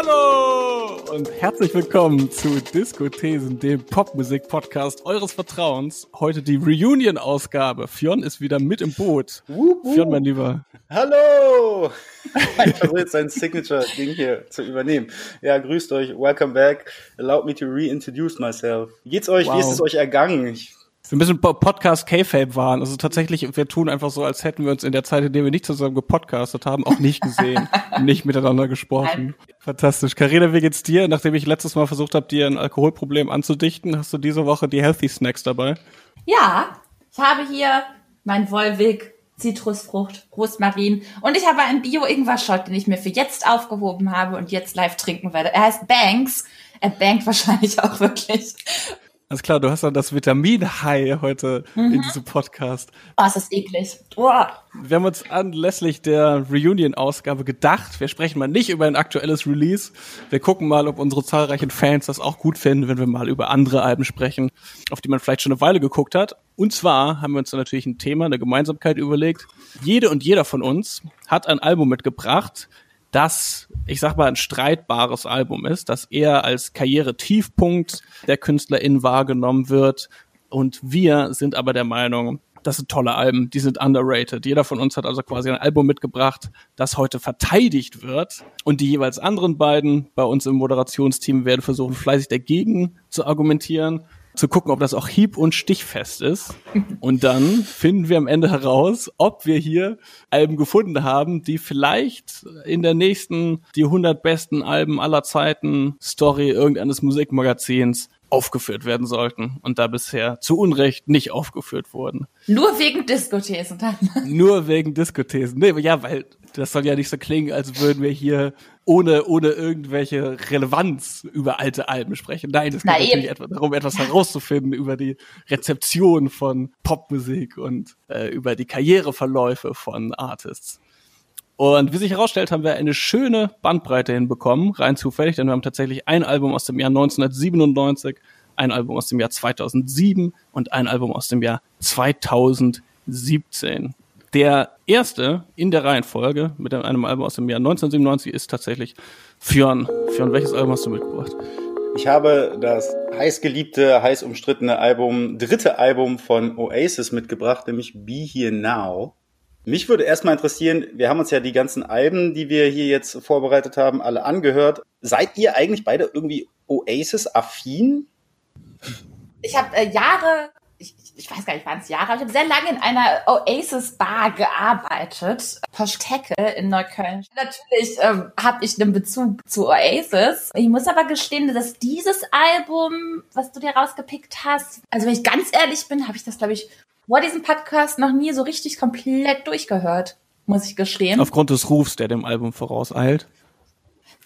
Hallo und herzlich willkommen zu Diskothesen, dem Popmusik-Podcast eures Vertrauens. Heute die Reunion-Ausgabe. Fionn ist wieder mit im Boot. Wup. Fionn, mein Lieber. Hallo! Ich versuche jetzt sein Signature-Ding hier zu übernehmen. Ja, grüßt euch. Welcome back. Allow me to reintroduce myself. Wie geht's euch? Wow. Wie ist es euch ergangen? Ich, Wir müssen Po- Podcast K-Fape waren. Also tatsächlich, wir tun einfach so, als hätten wir uns in der Zeit, in der wir nicht zusammen gepodcastet haben, auch nicht gesehen, nicht miteinander gesprochen. Fantastisch. Carina, wie geht's dir? Nachdem ich letztes Mal versucht habe, dir ein Alkoholproblem anzudichten, hast du diese Woche die Healthy Snacks dabei? Ja, ich habe hier mein Wolwig, Zitrusfrucht, Rosmarin und ich habe einen Bio-Ingwer-Shot, den ich mir für jetzt aufgehoben habe und jetzt live trinken werde. Er heißt Banks. Er bankt wahrscheinlich auch wirklich. Alles klar, du hast dann das Vitamin-High heute in diesem Podcast. Oh, es ist eklig. Oh. Wir haben uns anlässlich der Reunion-Ausgabe gedacht, wir sprechen mal nicht über ein aktuelles Release. Wir gucken mal, ob unsere zahlreichen Fans das auch gut finden, wenn wir mal über andere Alben sprechen, auf die man vielleicht schon eine Weile geguckt hat. Und zwar haben wir uns da natürlich ein Thema, eine Gemeinsamkeit überlegt. Jede und jeder von uns hat ein Album mitgebracht, das, ich sag mal, ein streitbares Album ist, das eher als Karriere-Tiefpunkt der KünstlerInnen wahrgenommen wird. Und wir sind aber der Meinung, das sind tolle Alben, die sind underrated. Jeder von uns hat also quasi ein Album mitgebracht, das heute verteidigt wird. Und die jeweils anderen beiden bei uns im Moderationsteam werden versuchen, fleißig dagegen zu argumentieren, zu gucken, ob das auch hieb- und stichfest ist. Und dann finden wir am Ende heraus, ob wir hier Alben gefunden haben, die vielleicht in der nächsten, die 100 besten Alben aller Zeiten Story irgendeines Musikmagazins aufgeführt werden sollten und da bisher zu Unrecht nicht aufgeführt wurden. Nur wegen Diskothesen dann. Nur wegen Diskothesen. Nee, ja, weil das soll ja nicht so klingen, als würden wir hier ohne, ohne irgendwelche Relevanz über alte Alben sprechen. Nein, es geht Na natürlich etwa darum, etwas herauszufinden über die Rezeption von Popmusik und äh, über die Karriereverläufe von Artists. Und wie sich herausstellt, haben wir eine schöne Bandbreite hinbekommen, rein zufällig, denn wir haben tatsächlich ein Album aus dem Jahr 1997, ein Album aus dem Jahr 2007 und ein Album aus dem Jahr 2017. Der erste in der Reihenfolge mit einem Album aus dem Jahr 1997 ist tatsächlich Fionn. Fionn, welches Album hast du mitgebracht? ich habe das heißgeliebte, heiß umstrittene Album, dritte Album von Oasis mitgebracht, nämlich Be Here Now. Mich würde erstmal interessieren, wir haben uns ja die ganzen Alben, die wir hier jetzt vorbereitet haben, alle angehört. Seid ihr eigentlich beide irgendwie Oasis-affin? Ich habe äh, Jahre, ich, weiß gar nicht, waren es Jahre, aber ich habe sehr lange in einer Oasis-Bar gearbeitet, Poschtecke in Neukölln. Natürlich ähm, habe ich einen Bezug zu Oasis. Ich muss aber gestehen, dass dieses Album, was du dir rausgepickt hast, also wenn ich ganz ehrlich bin, habe ich das, glaube ich, vor diesem Podcast noch nie so richtig komplett durchgehört, muss ich gestehen. Aufgrund des Rufs, der dem Album vorauseilt.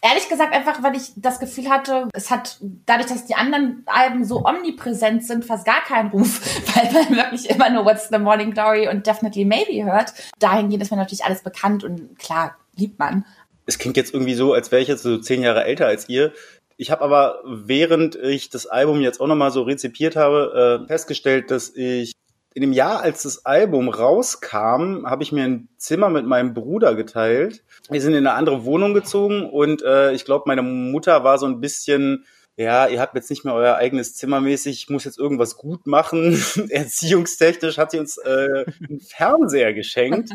Ehrlich gesagt einfach, weil ich das Gefühl hatte, es hat dadurch, dass die anderen Alben so omnipräsent sind, fast gar keinen Ruf, weil man wirklich immer nur What's the Morning Glory und Definitely Maybe hört. Dahingehend ist mir natürlich alles bekannt und klar, liebt man. es klingt jetzt irgendwie so, als wäre ich jetzt so zehn Jahre älter als ihr. Ich habe aber, während ich das Album jetzt auch nochmal so rezipiert habe, äh, festgestellt, dass ich in dem Jahr, als das Album rauskam, habe ich mir ein Zimmer mit meinem Bruder geteilt. Wir sind in eine andere Wohnung gezogen und äh, ich glaube, meine Mutter war so ein bisschen ja, ihr habt jetzt nicht mehr euer eigenes Zimmer mäßig, ich muss jetzt irgendwas gut machen. Erziehungstechnisch hat sie uns äh, einen Fernseher geschenkt.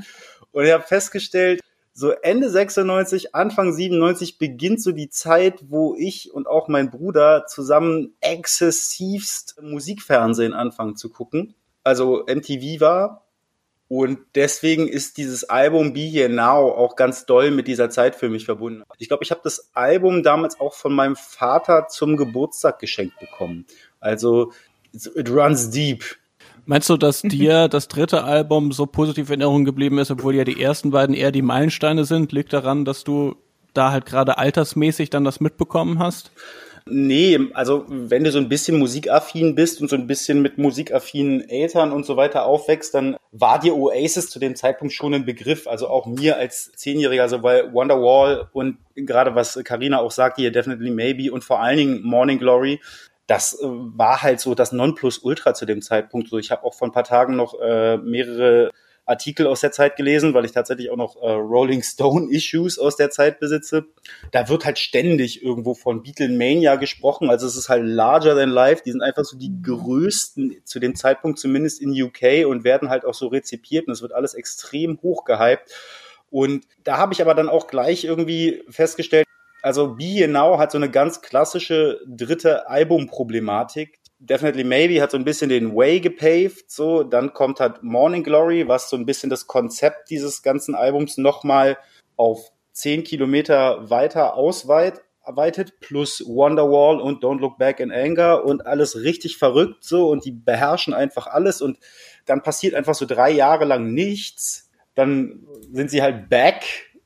Und ich habe festgestellt, so Ende 96, Anfang 97 beginnt so die Zeit, wo ich und auch mein Bruder zusammen exzessivst Musikfernsehen anfangen zu gucken. Also MTV war. Und deswegen ist dieses Album Be Here Now auch ganz doll mit dieser Zeit für mich verbunden. Ich glaube, ich habe das Album damals auch von meinem Vater zum Geburtstag geschenkt bekommen. Also it runs deep. Meinst du, dass dir das dritte Album so positiv in Erinnerung geblieben ist, obwohl ja die ersten beiden eher die Meilensteine sind? Liegt daran, dass du da halt gerade altersmäßig dann das mitbekommen hast? Nee, also wenn du so ein bisschen musikaffin bist und so ein bisschen mit musikaffinen Eltern und so weiter aufwächst, dann war dir Oasis zu dem Zeitpunkt schon ein Begriff. Also auch mir als Zehnjähriger, also weil Wonderwall und gerade was Karina auch sagt, hier Definitely Maybe und vor allen Dingen Morning Glory, das äh, war halt so das Nonplusultra zu dem Zeitpunkt. So, ich habe auch vor ein paar Tagen noch äh, mehrere Artikel aus der Zeit gelesen, weil ich tatsächlich auch noch äh, Rolling Stone Issues aus der Zeit besitze. Da wird halt ständig irgendwo von Beatlemania gesprochen. Also es ist halt larger than life. Die sind einfach so die größten zu dem Zeitpunkt zumindest in UK und werden halt auch so rezipiert und es wird alles extrem hoch gehypt. Und da habe ich aber dann auch gleich irgendwie festgestellt, also Be Now hat so eine ganz klassische dritte Albumproblematik. Definitely Maybe hat so ein bisschen den Way gepaved, so. Dann kommt halt Morning Glory, was so ein bisschen das Konzept dieses ganzen Albums nochmal auf zehn Kilometer weiter ausweitet, plus Wonderwall und Don't Look Back in Anger und alles richtig verrückt so und die beherrschen einfach alles und dann passiert einfach so drei Jahre lang nichts. Dann sind sie halt back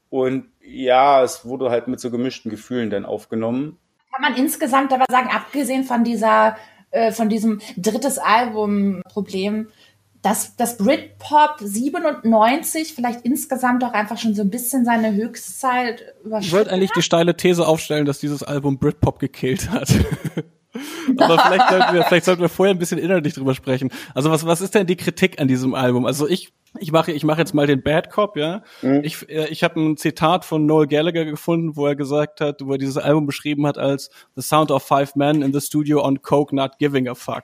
und ja, es wurde halt mit so gemischten Gefühlen dann aufgenommen. Kann man insgesamt aber sagen, abgesehen von dieser, äh, von diesem drittes Album-Problem, dass das Britpop 97 vielleicht insgesamt auch einfach schon so ein bisschen seine Höchstzeit überschritten Ich wollte eigentlich die steile These aufstellen, dass dieses Album Britpop gekillt hat. Aber vielleicht sollten, wir, vielleicht sollten wir vorher ein bisschen inhaltlich drüber sprechen. Also was, was ist denn die Kritik an diesem Album? Also ich, ich mache, ich mache jetzt mal den Bad Cop, ja. Mhm. Ich, äh, ich habe ein Zitat von Noel Gallagher gefunden, wo er gesagt hat, wo er dieses Album beschrieben hat als The Sound of Five Men in the Studio on Coke Not Giving a Fuck.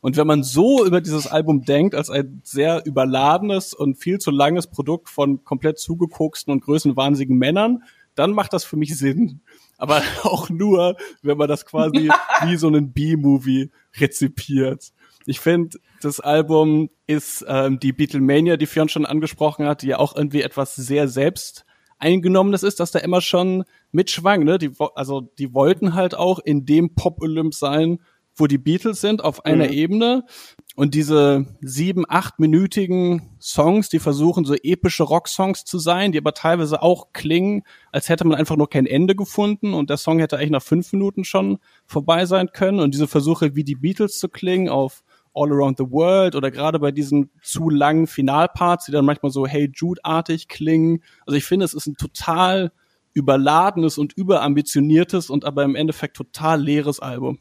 Und wenn man so über dieses Album denkt, als ein sehr überladenes und viel zu langes Produkt von komplett zugekoksten und größenwahnsinnigen Männern, dann macht das für mich Sinn aber auch nur, wenn man das quasi wie so einen B-Movie rezipiert. Ich finde, das Album ist ähm, die Beatlemania, die Fionn schon angesprochen hat, die ja auch irgendwie etwas sehr selbst eingenommenes ist, dass da immer schon mitschwang, ne? Die, also die wollten halt auch in dem Pop-Olymp sein, wo die Beatles sind, auf einer mhm. Ebene. Und diese sieben, achtminütigen Songs, die versuchen so epische Rocksongs zu sein, die aber teilweise auch klingen, als hätte man einfach nur kein Ende gefunden und der Song hätte eigentlich nach fünf Minuten schon vorbei sein können. Und diese Versuche, wie die Beatles zu klingen auf All Around the World oder gerade bei diesen zu langen Finalparts, die dann manchmal so Hey Jude-artig klingen. Also ich finde, es ist ein total überladenes und überambitioniertes und aber im Endeffekt total leeres Album.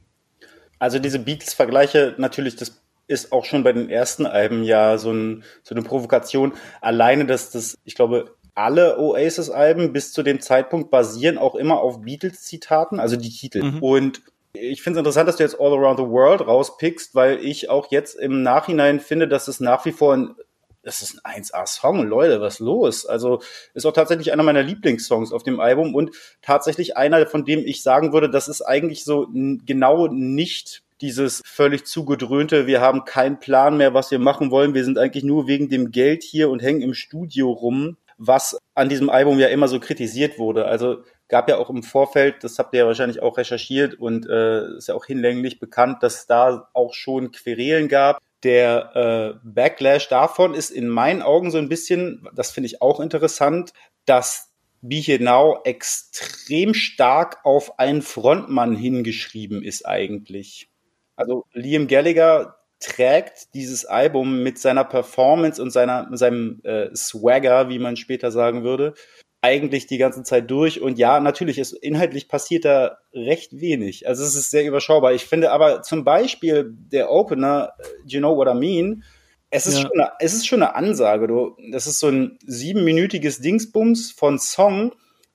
Also diese Beatles-Vergleiche, natürlich, das ist auch schon bei den ersten Alben ja so, ein, so eine Provokation. Alleine, dass das, ich glaube, alle Oasis-Alben bis zu dem Zeitpunkt basieren auch immer auf Beatles-Zitaten, also die Titel. Mhm. Und ich finde es interessant, dass du jetzt All Around the World rauspickst, weil ich auch jetzt im Nachhinein finde, dass es nach wie vor ein das ist ein 1A-Song, Leute, was los? Also ist auch tatsächlich einer meiner Lieblingssongs auf dem Album und tatsächlich einer, von dem ich sagen würde, das ist eigentlich so genau nicht dieses völlig zugedröhnte, wir haben keinen Plan mehr, was wir machen wollen, wir sind eigentlich nur wegen dem Geld hier und hängen im Studio rum, was an diesem Album ja immer so kritisiert wurde. Also gab ja auch im Vorfeld, das habt ihr ja wahrscheinlich auch recherchiert und äh, ist ja auch hinlänglich bekannt, dass da auch schon Querelen gab der äh, Backlash davon ist in meinen Augen so ein bisschen, das finde ich auch interessant, dass Be Here Now extrem stark auf einen Frontmann hingeschrieben ist eigentlich. Also Liam Gallagher trägt dieses Album mit seiner Performance und seiner, seinem äh, Swagger, wie man später sagen würde, eigentlich die ganze Zeit durch. Und ja, natürlich, ist inhaltlich passiert da recht wenig. Also es ist sehr überschaubar. Ich finde aber zum Beispiel der Opener, äh, You Know What I Mean, es ist, ja. schon, eine, es ist schon eine Ansage. Du. Das ist so ein siebenminütiges Dingsbums von Song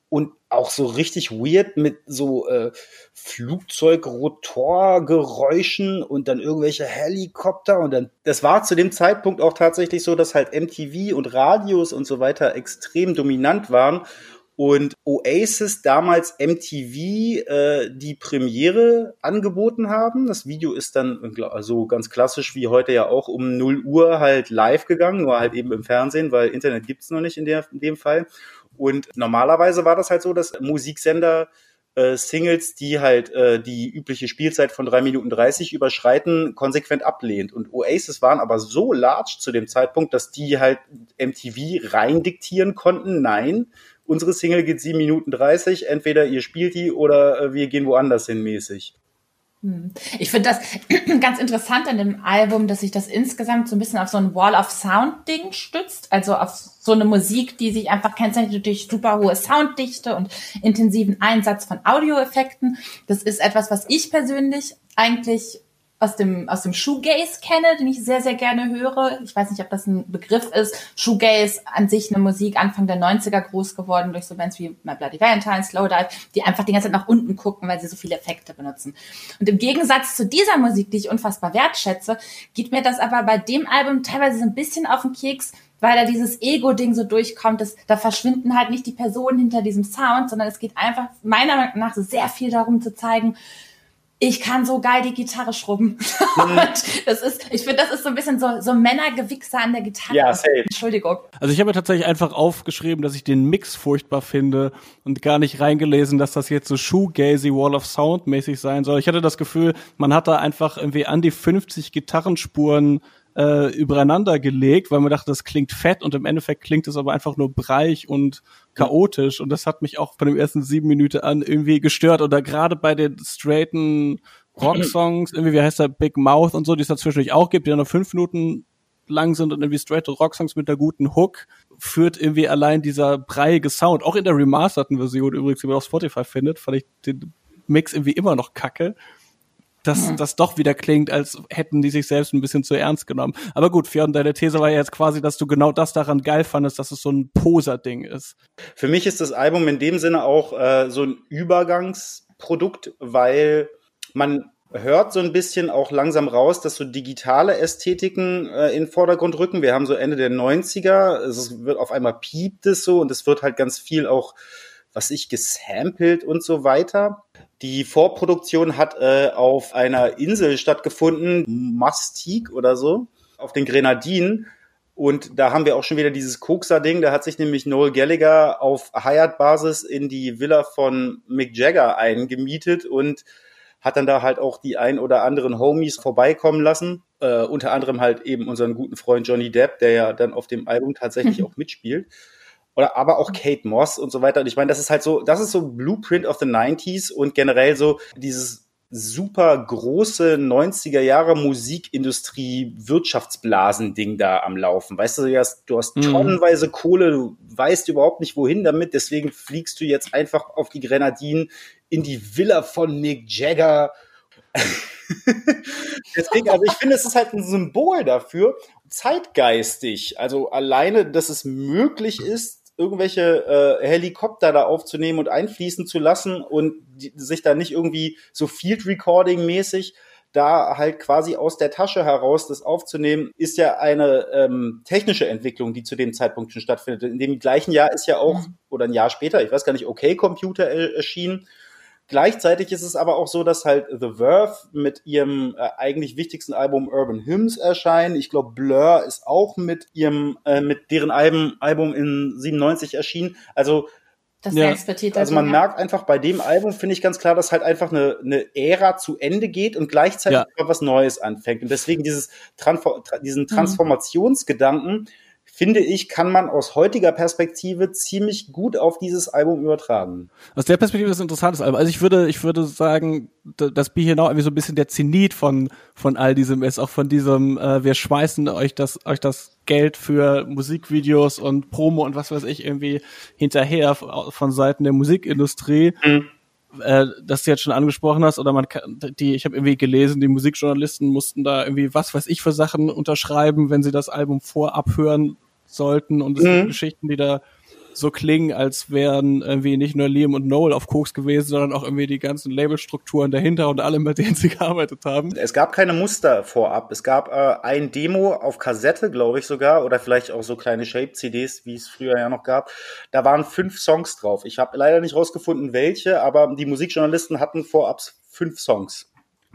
und auch so richtig weird mit so äh, Flugzeugrotorgeräuschen und dann irgendwelche Helikopter und dann das war zu dem Zeitpunkt auch tatsächlich so, dass halt MTV und Radios und so weiter extrem dominant waren und Oasis damals MTV äh, die Premiere angeboten haben. Das Video ist dann also ganz klassisch wie heute ja auch um 0 Uhr halt live gegangen, nur halt eben im Fernsehen, weil Internet gibt's noch nicht in, der, in dem Fall. Und normalerweise war das halt so, dass Musiksender äh, Singles, die halt äh, die übliche Spielzeit von drei Minuten dreißig überschreiten, konsequent ablehnt. Und Oasis waren aber so large zu dem Zeitpunkt, dass die halt MTV rein diktieren konnten. Nein, unsere Single geht sieben Minuten dreißig, entweder ihr spielt die oder äh, wir gehen woanders hin mäßig. Hm. Ich finde das ganz interessant an dem Album, dass sich das insgesamt so ein bisschen auf so ein Wall of Sound Ding stützt, also auf so eine Musik, die sich einfach kennzeichnet durch super hohe Sounddichte und intensiven Einsatz von Audioeffekten. Das ist etwas, was ich persönlich eigentlich aus dem, aus dem Shoegaze kenne, den ich sehr, sehr gerne höre. Ich weiß nicht, ob das ein Begriff ist. Shoegaze an sich eine Musik Anfang der 90er groß geworden durch so Bands wie My Bloody Valentine, Slowdive, die einfach die ganze Zeit nach unten gucken, weil sie so viele Effekte benutzen. Und im Gegensatz zu dieser Musik, die ich unfassbar wertschätze, geht mir das aber bei dem Album teilweise so ein bisschen auf den Keks, weil da dieses Ego-Ding so durchkommt, dass, da verschwinden halt nicht die Personen hinter diesem Sound, sondern es geht einfach meiner Meinung nach sehr viel darum zu zeigen, ich kann so geil die Gitarre schrubben. Mhm. das ist, ich finde, das ist so ein bisschen so, so Männergewichser an der Gitarre. Ja, safe. Entschuldigung. Also ich habe tatsächlich einfach aufgeschrieben, dass ich den Mix furchtbar finde und gar nicht reingelesen, dass das jetzt so shoegazy Wall of Sound mäßig sein soll. Ich hatte das Gefühl, man hat da einfach irgendwie an die 50 Gitarrenspuren äh, übereinander gelegt, weil man dachte, das klingt fett und im Endeffekt klingt es aber einfach nur breich und chaotisch. Und das hat mich auch von den ersten sieben Minuten an irgendwie gestört. Oder gerade bei den straighten Rocksongs, irgendwie, wie heißt der, Big Mouth und so, die es dazwischen auch gibt, die dann nur fünf Minuten lang sind und irgendwie straight Rocksongs mit der guten Hook, führt irgendwie allein dieser breiige Sound, auch in der remasterten Version übrigens, die man auf Spotify findet, fand ich den Mix irgendwie immer noch kacke dass mhm. das doch wieder klingt, als hätten die sich selbst ein bisschen zu ernst genommen. Aber gut, Fionn, deine These war ja jetzt quasi, dass du genau das daran geil fandest, dass es so ein Poser-Ding ist. Für mich ist das Album in dem Sinne auch äh, so ein Übergangsprodukt, weil man hört so ein bisschen auch langsam raus, dass so digitale Ästhetiken äh, in den Vordergrund rücken. Wir haben so Ende der 90er, es wird auf einmal piept es so und es wird halt ganz viel auch, was ich gesampelt und so weiter. Die Vorproduktion hat äh, auf einer Insel stattgefunden, Mastik oder so, auf den Grenadinen. Und da haben wir auch schon wieder dieses Kokser-Ding. Da hat sich nämlich Noel Gallagher auf Hyatt-Basis in die Villa von Mick Jagger eingemietet und hat dann da halt auch die ein oder anderen Homies vorbeikommen lassen. Äh, unter anderem halt eben unseren guten Freund Johnny Depp, der ja dann auf dem Album tatsächlich auch mitspielt oder aber auch Kate Moss und so weiter. Und ich meine, das ist halt so, das ist so Blueprint of the 90s und generell so dieses super große 90er Jahre Musikindustrie Wirtschaftsblasen-Ding da am Laufen. Weißt du, du hast, du hast mhm. tonnenweise Kohle, du weißt überhaupt nicht wohin damit, deswegen fliegst du jetzt einfach auf die Grenadinen in die Villa von Mick Jagger. deswegen, also ich finde, es ist halt ein Symbol dafür, zeitgeistig. Also alleine, dass es möglich ist, irgendwelche äh, Helikopter da aufzunehmen und einfließen zu lassen und die, sich da nicht irgendwie so Field Recording mäßig da halt quasi aus der Tasche heraus das aufzunehmen, ist ja eine ähm, technische Entwicklung, die zu dem Zeitpunkt schon stattfindet. In dem gleichen Jahr ist ja auch, mhm. oder ein Jahr später, ich weiß gar nicht, OK Computer erschienen, Gleichzeitig ist es aber auch so, dass halt The Verve mit ihrem äh, eigentlich wichtigsten Album Urban Hymns erscheinen. Ich glaube, Blur ist auch mit ihrem, äh, mit deren Album, Album in 97 erschienen. Also das ja. Also man merkt einfach bei dem Album, finde ich ganz klar, dass halt einfach eine, eine Ära zu Ende geht und gleichzeitig ja. was Neues anfängt. Und deswegen dieses Transfor diesen mhm. Finde ich, kann man aus heutiger Perspektive ziemlich gut auf dieses Album übertragen. Aus der Perspektive ist ein interessantes Album. Also ich würde, ich würde sagen, dass Be Here Now irgendwie so ein bisschen der Zenit von, von all diesem ist, auch von diesem, äh, wir schmeißen euch das, euch das Geld für Musikvideos und Promo und was weiß ich irgendwie hinterher von Seiten der Musikindustrie. Mhm äh, das du jetzt schon angesprochen hast, oder man kann, die, ich habe irgendwie gelesen, die Musikjournalisten mussten da irgendwie was weiß ich für Sachen unterschreiben, wenn sie das Album vorab hören sollten und es mhm. sind Geschichten, die da so klingen, als wären irgendwie nicht nur Liam und Noel auf Koks gewesen, sondern auch irgendwie die ganzen Labelstrukturen dahinter und alle, mit denen sie gearbeitet haben. Es gab keine Muster vorab. Es gab äh, ein Demo auf Kassette, glaube ich sogar, oder vielleicht auch so kleine Shape-CDs, wie es früher ja noch gab. Da waren fünf Songs drauf. Ich habe leider nicht rausgefunden, welche, aber die Musikjournalisten hatten vorab fünf Songs.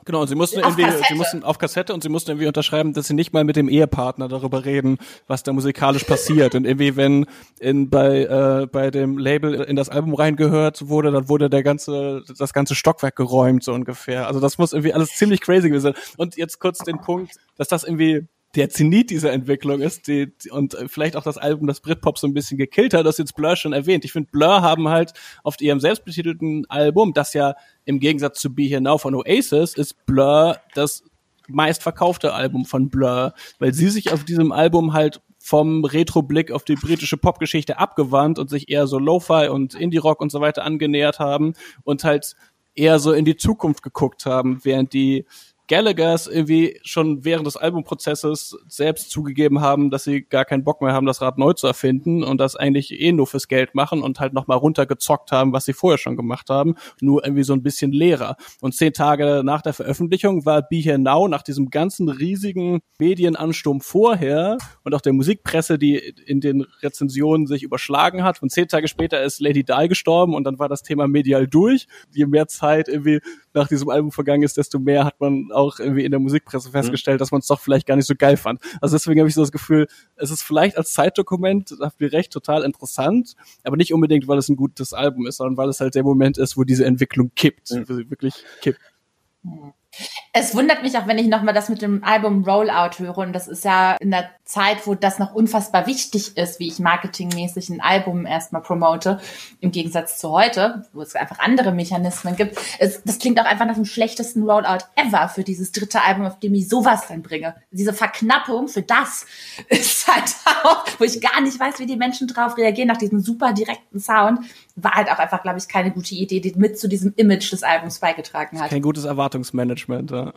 Genau, und sie mussten auf irgendwie, Kassette. sie mussten auf Kassette und sie mussten irgendwie unterschreiben, dass sie nicht mal mit dem Ehepartner darüber reden, was da musikalisch passiert. Und irgendwie, wenn in bei äh, bei dem Label in das Album reingehört wurde, dann wurde der ganze das ganze Stockwerk geräumt so ungefähr. Also das muss irgendwie alles ziemlich crazy gewesen sein. Und jetzt kurz den Punkt, dass das irgendwie der Zenit dieser Entwicklung ist die, und vielleicht auch das Album, das Britpop so ein bisschen gekillt hat, das jetzt Blur schon erwähnt. Ich finde, Blur haben halt auf ihrem selbstbetitelten Album, das ja im Gegensatz zu Be Here Now von Oasis, ist Blur das meistverkaufte Album von Blur, weil sie sich auf diesem Album halt vom Retro-Blick auf die britische Popgeschichte abgewandt und sich eher so Lo-Fi und Indie-Rock und so weiter angenähert haben und halt eher so in die Zukunft geguckt haben, während die Gallaghers irgendwie schon während des Albumprozesses selbst zugegeben haben, dass sie gar keinen Bock mehr haben, das Rad neu zu erfinden und das eigentlich eh nur fürs Geld machen und halt nochmal runtergezockt haben, was sie vorher schon gemacht haben, nur irgendwie so ein bisschen leerer. Und zehn Tage nach der Veröffentlichung war Be Here Now nach diesem ganzen riesigen Medienansturm vorher und auch der Musikpresse, die in den Rezensionen sich überschlagen hat. Und zehn Tage später ist Lady Di gestorben und dann war das Thema medial durch. Je mehr Zeit irgendwie nach diesem Album vergangen ist, desto mehr hat man auch irgendwie in der Musikpresse festgestellt, mhm. dass man es doch vielleicht gar nicht so geil fand. Also deswegen habe ich so das Gefühl, es ist vielleicht als Zeitdokument, da habt ihr recht, total interessant, aber nicht unbedingt, weil es ein gutes Album ist, sondern weil es halt der Moment ist, wo diese Entwicklung kippt, mhm. wo sie wirklich kippt. Mhm. Es wundert mich auch, wenn ich nochmal das mit dem Album Rollout höre. Und das ist ja in der Zeit, wo das noch unfassbar wichtig ist, wie ich marketingmäßig ein Album erstmal promote, im Gegensatz zu heute, wo es einfach andere Mechanismen gibt. Es, das klingt auch einfach nach dem schlechtesten Rollout ever für dieses dritte Album, auf dem ich sowas dann bringe. Diese Verknappung für das ist halt auch, wo ich gar nicht weiß, wie die Menschen drauf reagieren nach diesem super direkten Sound, war halt auch einfach, glaube ich, keine gute Idee, die mit zu diesem Image des Albums beigetragen hat. Kein gutes Erwartungsmanagement. Ja.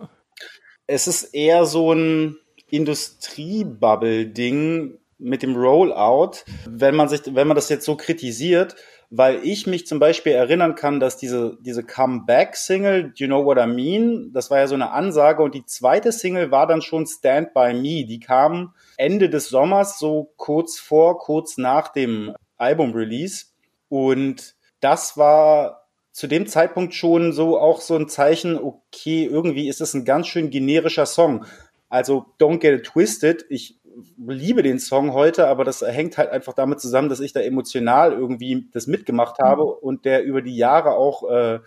Es ist eher so ein Industriebubble-Ding mit dem Rollout, wenn man sich, wenn man das jetzt so kritisiert, weil ich mich zum Beispiel erinnern kann, dass diese, diese Comeback-Single, Do You Know What I Mean, das war ja so eine Ansage und die zweite Single war dann schon Stand By Me. Die kam Ende des Sommers, so kurz vor, kurz nach dem Album-Release und das war zu dem Zeitpunkt schon so auch so ein Zeichen, okay, irgendwie ist es ein ganz schön generischer Song. Also Don't Get It Twisted, ich liebe den Song heute, aber das hängt halt einfach damit zusammen, dass ich da emotional irgendwie das mitgemacht habe mhm. und der über die Jahre auch äh,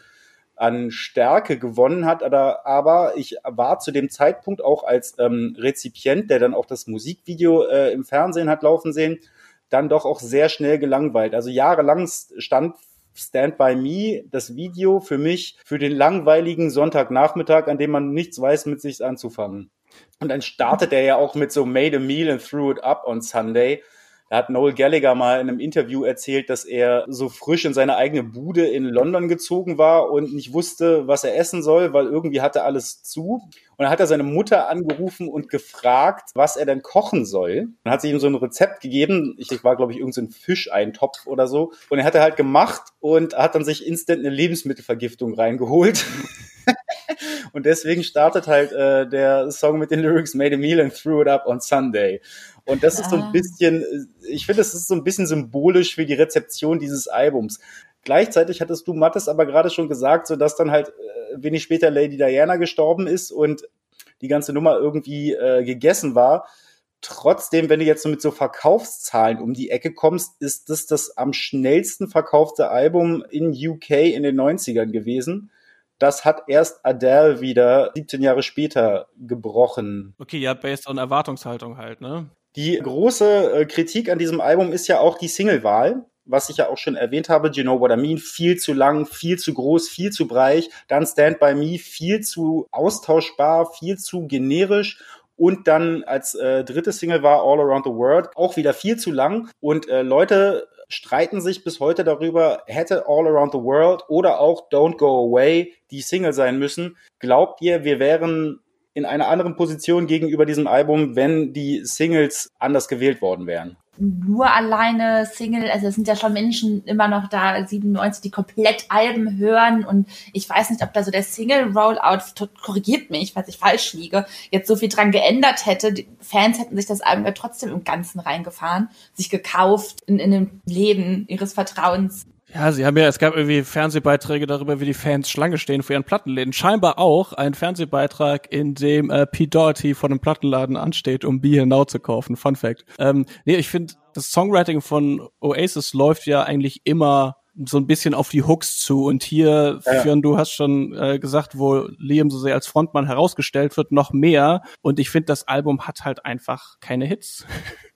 an Stärke gewonnen hat. Aber, aber ich war zu dem Zeitpunkt auch als ähm, Rezipient, der dann auch das Musikvideo äh, im Fernsehen hat laufen sehen, dann doch auch sehr schnell gelangweilt. Also jahrelang stand Stand by Me, das Video für mich für den langweiligen Sonntagnachmittag, an dem man nichts weiß, mit sich anzufangen. Und dann startet er ja auch mit so Made a Meal and Threw it up on Sunday. Da hat Noel Gallagher mal in einem Interview erzählt, dass er so frisch in seine eigene Bude in London gezogen war und nicht wusste, was er essen soll, weil irgendwie hatte alles zu. Und dann hat er seine Mutter angerufen und gefragt, was er denn kochen soll. Dann hat sie ihm so ein Rezept gegeben. Ich, war, glaube ich, irgendein so Fischeintopf oder so. Und er hat er halt gemacht und hat dann sich instant eine Lebensmittelvergiftung reingeholt. und deswegen startet halt äh, der Song mit den Lyrics Made a Meal and Threw it up on Sunday. Und das ist so ein ah. bisschen, ich finde, das ist so ein bisschen symbolisch für die Rezeption dieses Albums. Gleichzeitig hattest du Mattes aber gerade schon gesagt, so dass dann halt äh, wenig später Lady Diana gestorben ist und die ganze Nummer irgendwie äh, gegessen war. Trotzdem, wenn du jetzt so mit so Verkaufszahlen um die Ecke kommst, ist das das am schnellsten verkaufte Album in UK in den 90ern gewesen. Das hat erst Adele wieder 17 Jahre später gebrochen. Okay, ja, based on Erwartungshaltung halt, ne? Die große äh, Kritik an diesem Album ist ja auch die Singlewahl was ich ja auch schon erwähnt habe, Do You Know What I Mean, viel zu lang, viel zu groß, viel zu breich. Dann Stand By Me, viel zu austauschbar, viel zu generisch. Und dann als äh, dritte Single war All Around the World, auch wieder viel zu lang. Und äh, Leute streiten sich bis heute darüber, hätte All Around the World oder auch Don't Go Away die Single sein müssen. Glaubt ihr, wir wären in einer anderen Position gegenüber diesem Album, wenn die Singles anders gewählt worden wären? Nur alleine Single, also es sind ja schon Menschen immer noch da, 97, die komplett Alben hören und ich weiß nicht, ob da so der Single-Rollout, korrigiert mich, falls ich falsch liege, jetzt so viel dran geändert hätte. Die Fans hätten sich das Album ja trotzdem im Ganzen reingefahren, sich gekauft in, in dem Leben ihres Vertrauens. Ja, sie haben ja, es gab irgendwie Fernsehbeiträge darüber, wie die Fans Schlange stehen vor ihren Plattenläden. Scheinbar auch ein Fernsehbeitrag, in dem äh, Pete Doherty von einem Plattenladen ansteht, um Be Here Now zu kaufen. Fun Fact. Ähm, nee, ich finde, das Songwriting von Oasis läuft ja eigentlich immer so ein bisschen auf die Hooks zu. Und hier, ja. Fionn, du hast schon äh, gesagt, wo Liam so sehr als Frontmann herausgestellt wird, noch mehr. Und ich finde, das Album hat halt einfach keine Hits.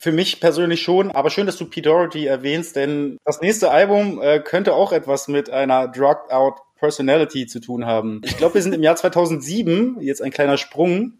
Für mich persönlich schon, aber schön, dass du Pete Doherty erwähnst, denn das nächste Album äh, könnte auch etwas mit einer drugged out Personality zu tun haben. Ich glaube, wir sind im Jahr 2007, jetzt ein kleiner Sprung.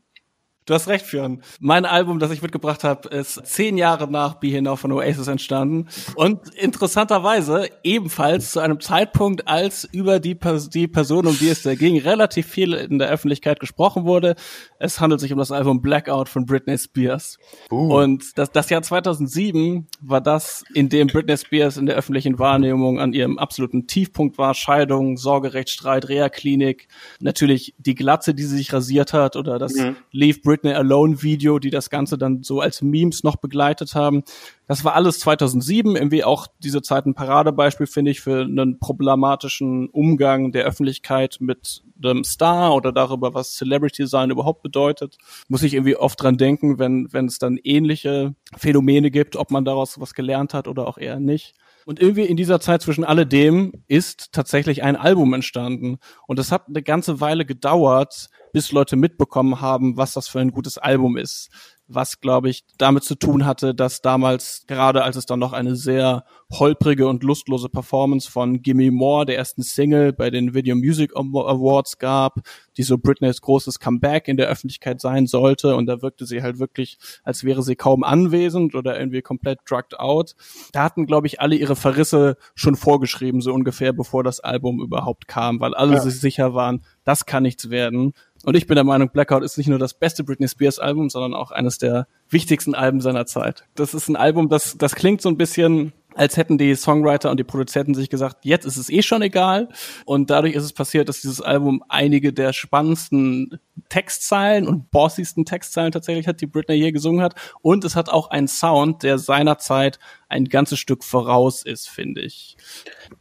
Du hast recht, Fionn. Mein Album, das ich mitgebracht habe, ist zehn Jahre nach Be Here Now von Oasis entstanden. Und interessanterweise ebenfalls zu einem Zeitpunkt, als über die, die Person, um die es da ging, relativ viel in der Öffentlichkeit gesprochen wurde. Es handelt sich um das Album Blackout von Britney Spears. Uh. Und das, das Jahr 2007 war das, in dem Britney Spears in der öffentlichen Wahrnehmung an ihrem absoluten Tiefpunkt war. Scheidung, Sorgerechtsstreit, Reha-Klinik, natürlich die Glatze, die sie sich rasiert hat oder das mhm. Leave Britney Britney Alone Video, die das Ganze dann so als Memes noch begleitet haben. Das war alles 2007, irgendwie auch diese Zeit ein Paradebeispiel, finde ich, für einen problematischen Umgang der Öffentlichkeit mit dem Star oder darüber, was Celebrity sein überhaupt bedeutet. Muss ich irgendwie oft dran denken, wenn, wenn es dann ähnliche Phänomene gibt, ob man daraus was gelernt hat oder auch eher nicht. Und irgendwie in dieser Zeit zwischen alledem ist tatsächlich ein Album entstanden. Und es hat eine ganze Weile gedauert, bis Leute mitbekommen haben, was das für ein gutes Album ist was, glaube ich, damit zu tun hatte, dass damals, gerade als es dann noch eine sehr holprige und lustlose Performance von Gimme More, der ersten Single, bei den Video Music Awards gab, die so Britneys großes Comeback in der Öffentlichkeit sein sollte. Und da wirkte sie halt wirklich, als wäre sie kaum anwesend oder irgendwie komplett drugged out. Da hatten, glaube ich, alle ihre Verrisse schon vorgeschrieben, so ungefähr, bevor das Album überhaupt kam, weil alle ja. sich sicher waren, das kann nichts werden. Und ich bin der Meinung, Blackout ist nicht nur das beste Britney Spears Album, sondern auch eines der wichtigsten Alben seiner Zeit. Das ist ein Album, das, das klingt so ein bisschen als hätten die Songwriter und die Produzenten sich gesagt, jetzt ist es eh schon egal. Und dadurch ist es passiert, dass dieses Album einige der spannendsten Textzeilen und bossigsten Textzeilen tatsächlich hat, die Britney je gesungen hat. Und es hat auch einen Sound, der seinerzeit ein ganzes Stück voraus ist, finde ich.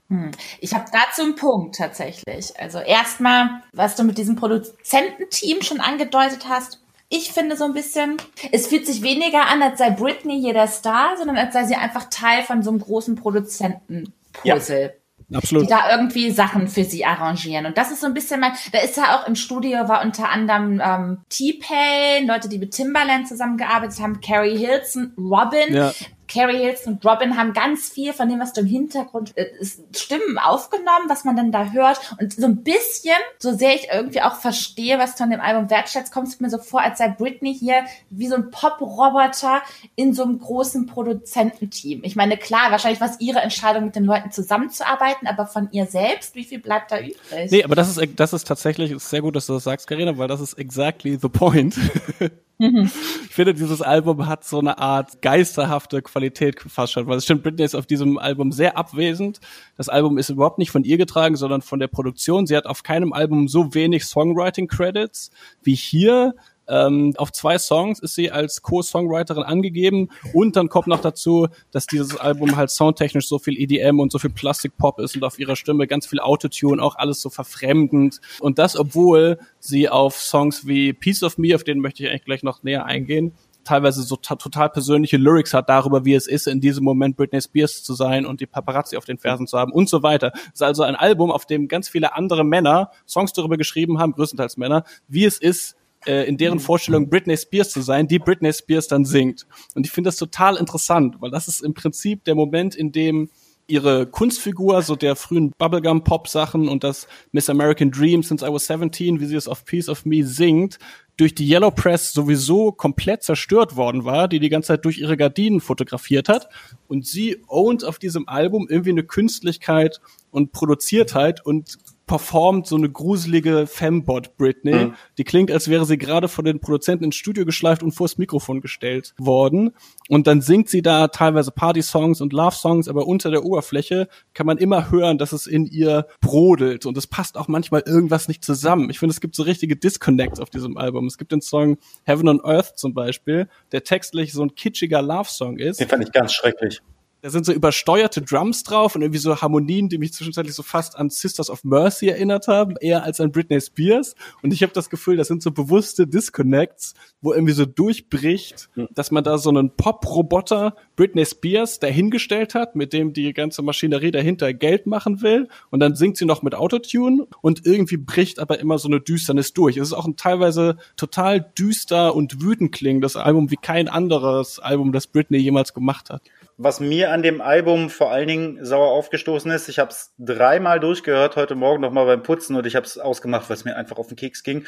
Hm. Ich habe dazu einen Punkt tatsächlich. Also erstmal, was du mit diesem Produzententeam schon angedeutet hast, ich finde so ein bisschen, es fühlt sich weniger an, als sei Britney hier der Star, sondern als sei sie einfach Teil von so einem großen Produzentenpuzzle. Ja. Absolut. Die da irgendwie Sachen für sie arrangieren. Und das ist so ein bisschen mal, da ist ja auch im Studio war unter anderem ähm, T-Pain, Leute, die mit Timbaland zusammengearbeitet haben, Carrie Hilson, Robin. Ja. Carrie Hilson und Robin haben ganz viel von dem, was du im Hintergrund äh, Stimmen aufgenommen, was man dann da hört. Und so ein bisschen, so sehr ich irgendwie auch verstehe, was du an dem Album wertschätzt, kommt es mir so vor, als sei Britney hier wie so ein Pop-Roboter in so einem großen Produzententeam. Ich meine, klar, wahrscheinlich war es ihre Entscheidung, mit den Leuten zusammenzuarbeiten, aber von ihr selbst, wie viel bleibt da übrig? Nee, aber das ist, das ist tatsächlich, ist sehr gut, dass du das sagst, Karina, weil das ist exactly the point. Mhm. Ich finde, dieses Album hat so eine Art geisterhafte Qualität fast schon, weil es stimmt, Britney ist auf diesem Album sehr abwesend. Das Album ist überhaupt nicht von ihr getragen, sondern von der Produktion. Sie hat auf keinem Album so wenig Songwriting-Credits wie hier. Ähm, auf zwei Songs ist sie als Co-Songwriterin angegeben und dann kommt noch dazu, dass dieses Album halt soundtechnisch so viel EDM und so viel Plastikpop ist und auf ihrer Stimme ganz viel Autotune, auch alles so verfremdend. Und das, obwohl sie auf Songs wie Piece of Me, auf den möchte ich eigentlich gleich noch näher eingehen, teilweise so total persönliche Lyrics hat darüber, wie es ist, in diesem Moment Britney Spears zu sein und die Paparazzi auf den Fersen zu haben und so weiter. Es ist also ein Album, auf dem ganz viele andere Männer Songs darüber geschrieben haben, größtenteils Männer, wie es ist, äh, in deren Vorstellung Britney Spears zu sein, die Britney Spears dann singt. Und ich finde das total interessant, weil das ist im Prinzip der Moment, in dem ihre Kunstfigur, so der frühen Bubblegum-Pop-Sachen und das Miss American Dream Since I Was 17, wie sie es auf Piece of Me singt, durch die Yellow Press sowieso komplett zerstört worden war, die die ganze Zeit durch ihre Gardinen fotografiert hat. Und sie ownt auf diesem Album irgendwie eine Künstlichkeit und Produziertheit und performt so eine gruselige Fembot Britney. Mhm. Die klingt, als wäre sie gerade von den Produzenten ins Studio geschleift und vors Mikrofon gestellt worden. Und dann singt sie da teilweise Party-Songs und Love-Songs, aber unter der Oberfläche kann man immer hören, dass es in ihr brodelt. Und es passt auch manchmal irgendwas nicht zusammen. Ich finde, es gibt so richtige Disconnects auf diesem Album. Es gibt den Song Heaven on Earth zum Beispiel, der textlich so ein kitschiger Love-Song ist. Den fand ich ganz schrecklich. Da sind so übersteuerte Drums drauf und irgendwie so Harmonien, die mich zwischenzeitlich so fast an Sisters of Mercy erinnert haben, eher als an Britney Spears. Und ich habe das Gefühl, das sind so bewusste Disconnects, wo irgendwie so durchbricht, dass man da so einen Pop-Roboter Britney Spears dahingestellt hat, mit dem die ganze Maschinerie dahinter Geld machen will. Und dann singt sie noch mit Autotune und irgendwie bricht aber immer so eine Düsternis durch. Es ist auch ein teilweise total düster und wütend klingendes Album wie kein anderes Album, das Britney jemals gemacht hat. Was mir an dem Album vor allen Dingen sauer aufgestoßen ist, ich habe es dreimal durchgehört, heute Morgen nochmal beim Putzen und ich habe es ausgemacht, weil es mir einfach auf den Keks ging,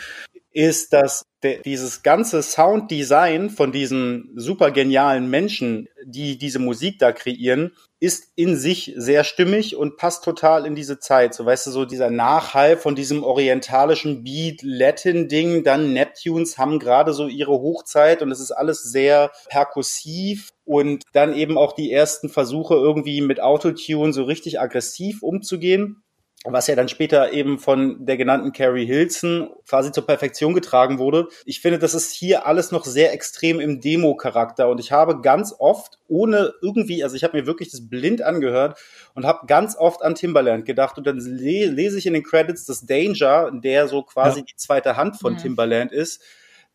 ist, dass der, dieses ganze Sounddesign von diesen super genialen Menschen, die diese Musik da kreieren, ist in sich sehr stimmig und passt total in diese Zeit. So weißt du, so dieser Nachhall von diesem orientalischen Beat-Latin-Ding, dann Neptunes haben gerade so ihre Hochzeit und es ist alles sehr perkussiv und dann eben auch die ersten Versuche irgendwie mit Autotune so richtig aggressiv umzugehen was ja dann später eben von der genannten Carrie Hilson quasi zur Perfektion getragen wurde. Ich finde, das ist hier alles noch sehr extrem im Demo-Charakter und ich habe ganz oft, ohne irgendwie, also ich habe mir wirklich das blind angehört und habe ganz oft an Timbaland gedacht und dann lese ich in den Credits, dass Danger, der so quasi ja. die zweite Hand von ja. Timbaland ist,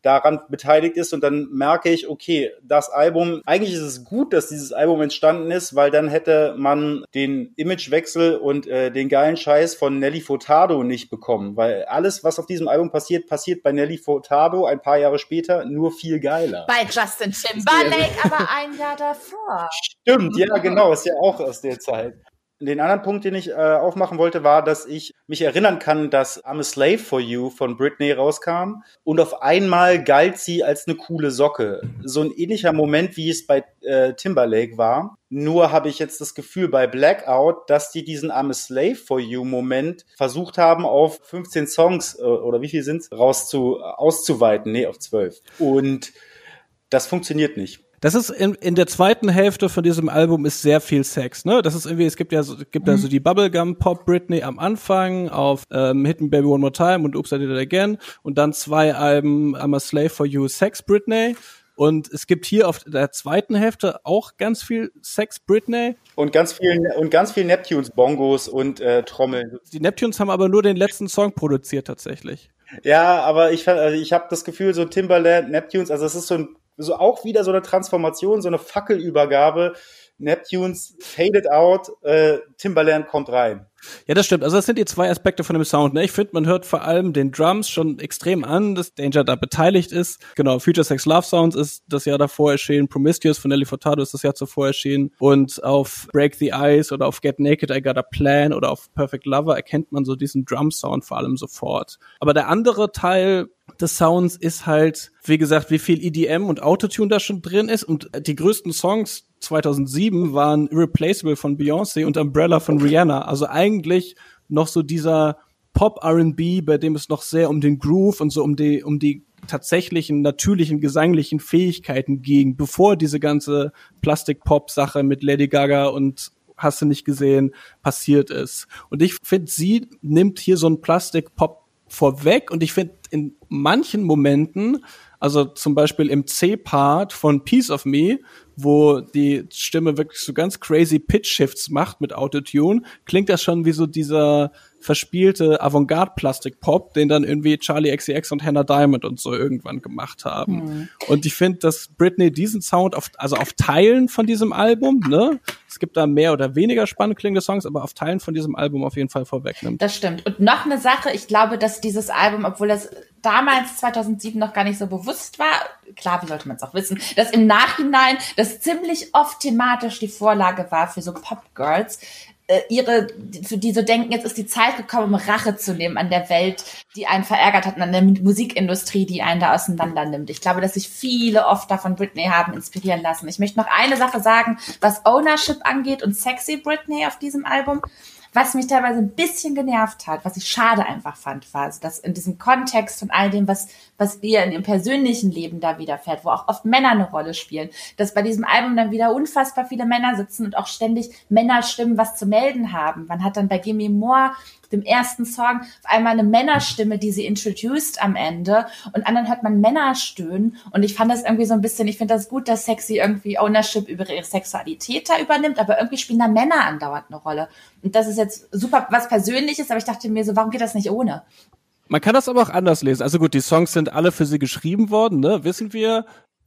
daran beteiligt ist und dann merke ich, okay, das Album, eigentlich ist es gut, dass dieses Album entstanden ist, weil dann hätte man den Imagewechsel und äh, den geilen Scheiß von Nelly Furtado nicht bekommen, weil alles, was auf diesem Album passiert, passiert bei Nelly Furtado ein paar Jahre später nur viel geiler. Bei Justin Timberlake aber ein Jahr davor. Stimmt, ja, genau, ist ja auch aus der Zeit. Den anderen Punkt, den ich äh, aufmachen wollte, war, dass ich mich erinnern kann, dass I'm a Slave for You von Britney rauskam und auf einmal galt sie als eine coole Socke. So ein ähnlicher Moment, wie es bei äh, Timberlake war. Nur habe ich jetzt das Gefühl bei Blackout, dass die diesen I'm a Slave for You Moment versucht haben, auf 15 Songs äh, oder wie viel sind's rauszu auszuweiten. Nee, auf 12. Und das funktioniert nicht. Das ist in, in der zweiten Hälfte von diesem Album ist sehr viel Sex, ne? Das ist irgendwie, es gibt ja so, gibt mhm. ja so die Bubblegum Pop Britney am Anfang auf ähm, Hit Me Baby One More Time und Oops I Did It Again und dann zwei Alben I'm a Slave for You Sex Britney und es gibt hier auf der zweiten Hälfte auch ganz viel Sex Britney. Und ganz viel, und ganz viel Neptunes, Bongos und äh, Trommeln. Die Neptunes haben aber nur den letzten Song produziert tatsächlich. Ja, aber ich, also ich habe das Gefühl, so Timberland, Neptunes, also es ist so ein so auch wieder so eine Transformation, so eine Fackelübergabe. Neptunes faded out, äh, Timberland kommt rein. Ja, das stimmt. Also das sind die zwei Aspekte von dem Sound. Ne? Ich finde, man hört vor allem den Drums schon extrem an, dass Danger da beteiligt ist. Genau, Future Sex Love Sounds ist das Jahr davor erschienen, Promiscuous von Nelly Furtado ist das Jahr zuvor erschienen und auf Break the Ice oder auf Get Naked I Got a Plan oder auf Perfect Lover erkennt man so diesen Drum Sound vor allem sofort. Aber der andere Teil des Sounds ist halt, wie gesagt, wie viel EDM und Autotune da schon drin ist und die größten Songs 2007 waren Irreplaceable von Beyoncé und Umbrella von Rihanna. Also eigentlich noch so dieser Pop R&B, bei dem es noch sehr um den Groove und so um die um die tatsächlichen natürlichen gesanglichen Fähigkeiten ging, bevor diese ganze Plastik-Pop-Sache mit Lady Gaga und hast du nicht gesehen passiert ist. Und ich finde, sie nimmt hier so ein Plastik-Pop vorweg. Und ich finde in manchen Momenten, also zum Beispiel im C-Part von Piece of Me, wo die Stimme wirklich so ganz crazy Pitch-Shifts macht mit Autotune, klingt das schon wie so dieser verspielte Avantgarde-Plastik-Pop, den dann irgendwie Charlie XCX und Hannah Diamond und so irgendwann gemacht haben. Mhm. Und ich finde, dass Britney diesen Sound auf, also auf Teilen von diesem Album, ne, es gibt da mehr oder weniger spannend klingende Songs, aber auf Teilen von diesem Album auf jeden Fall vorwegnimmt. Das stimmt. Und noch eine Sache, ich glaube, dass dieses Album, obwohl das damals 2007 noch gar nicht so bewusst war, klar, wie sollte man es auch wissen, dass im Nachhinein das ziemlich oft thematisch die Vorlage war für so Pop Girls, äh, ihre, für die so denken, jetzt ist die Zeit gekommen, um Rache zu nehmen an der Welt, die einen verärgert hat, und an der Musikindustrie, die einen da auseinander nimmt. Ich glaube, dass sich viele oft davon Britney haben inspirieren lassen. Ich möchte noch eine Sache sagen, was Ownership angeht und Sexy Britney auf diesem Album. Was mich teilweise ein bisschen genervt hat, was ich schade einfach fand, war, dass in diesem Kontext von all dem, was, was ihr in ihrem persönlichen Leben da widerfährt, wo auch oft Männer eine Rolle spielen, dass bei diesem Album dann wieder unfassbar viele Männer sitzen und auch ständig Männerstimmen was zu melden haben. Man hat dann bei Gimme Moore dem ersten Song auf einmal eine Männerstimme, die sie introduced am Ende und anderen hört man Männer stöhnen und ich fand das irgendwie so ein bisschen, ich finde das gut, dass Sexy irgendwie Ownership über ihre Sexualität da übernimmt, aber irgendwie spielen da Männer andauernd eine Rolle und das ist jetzt super was Persönliches, aber ich dachte mir so, warum geht das nicht ohne? Man kann das aber auch anders lesen. Also gut, die Songs sind alle für sie geschrieben worden, ne? Wissen wir.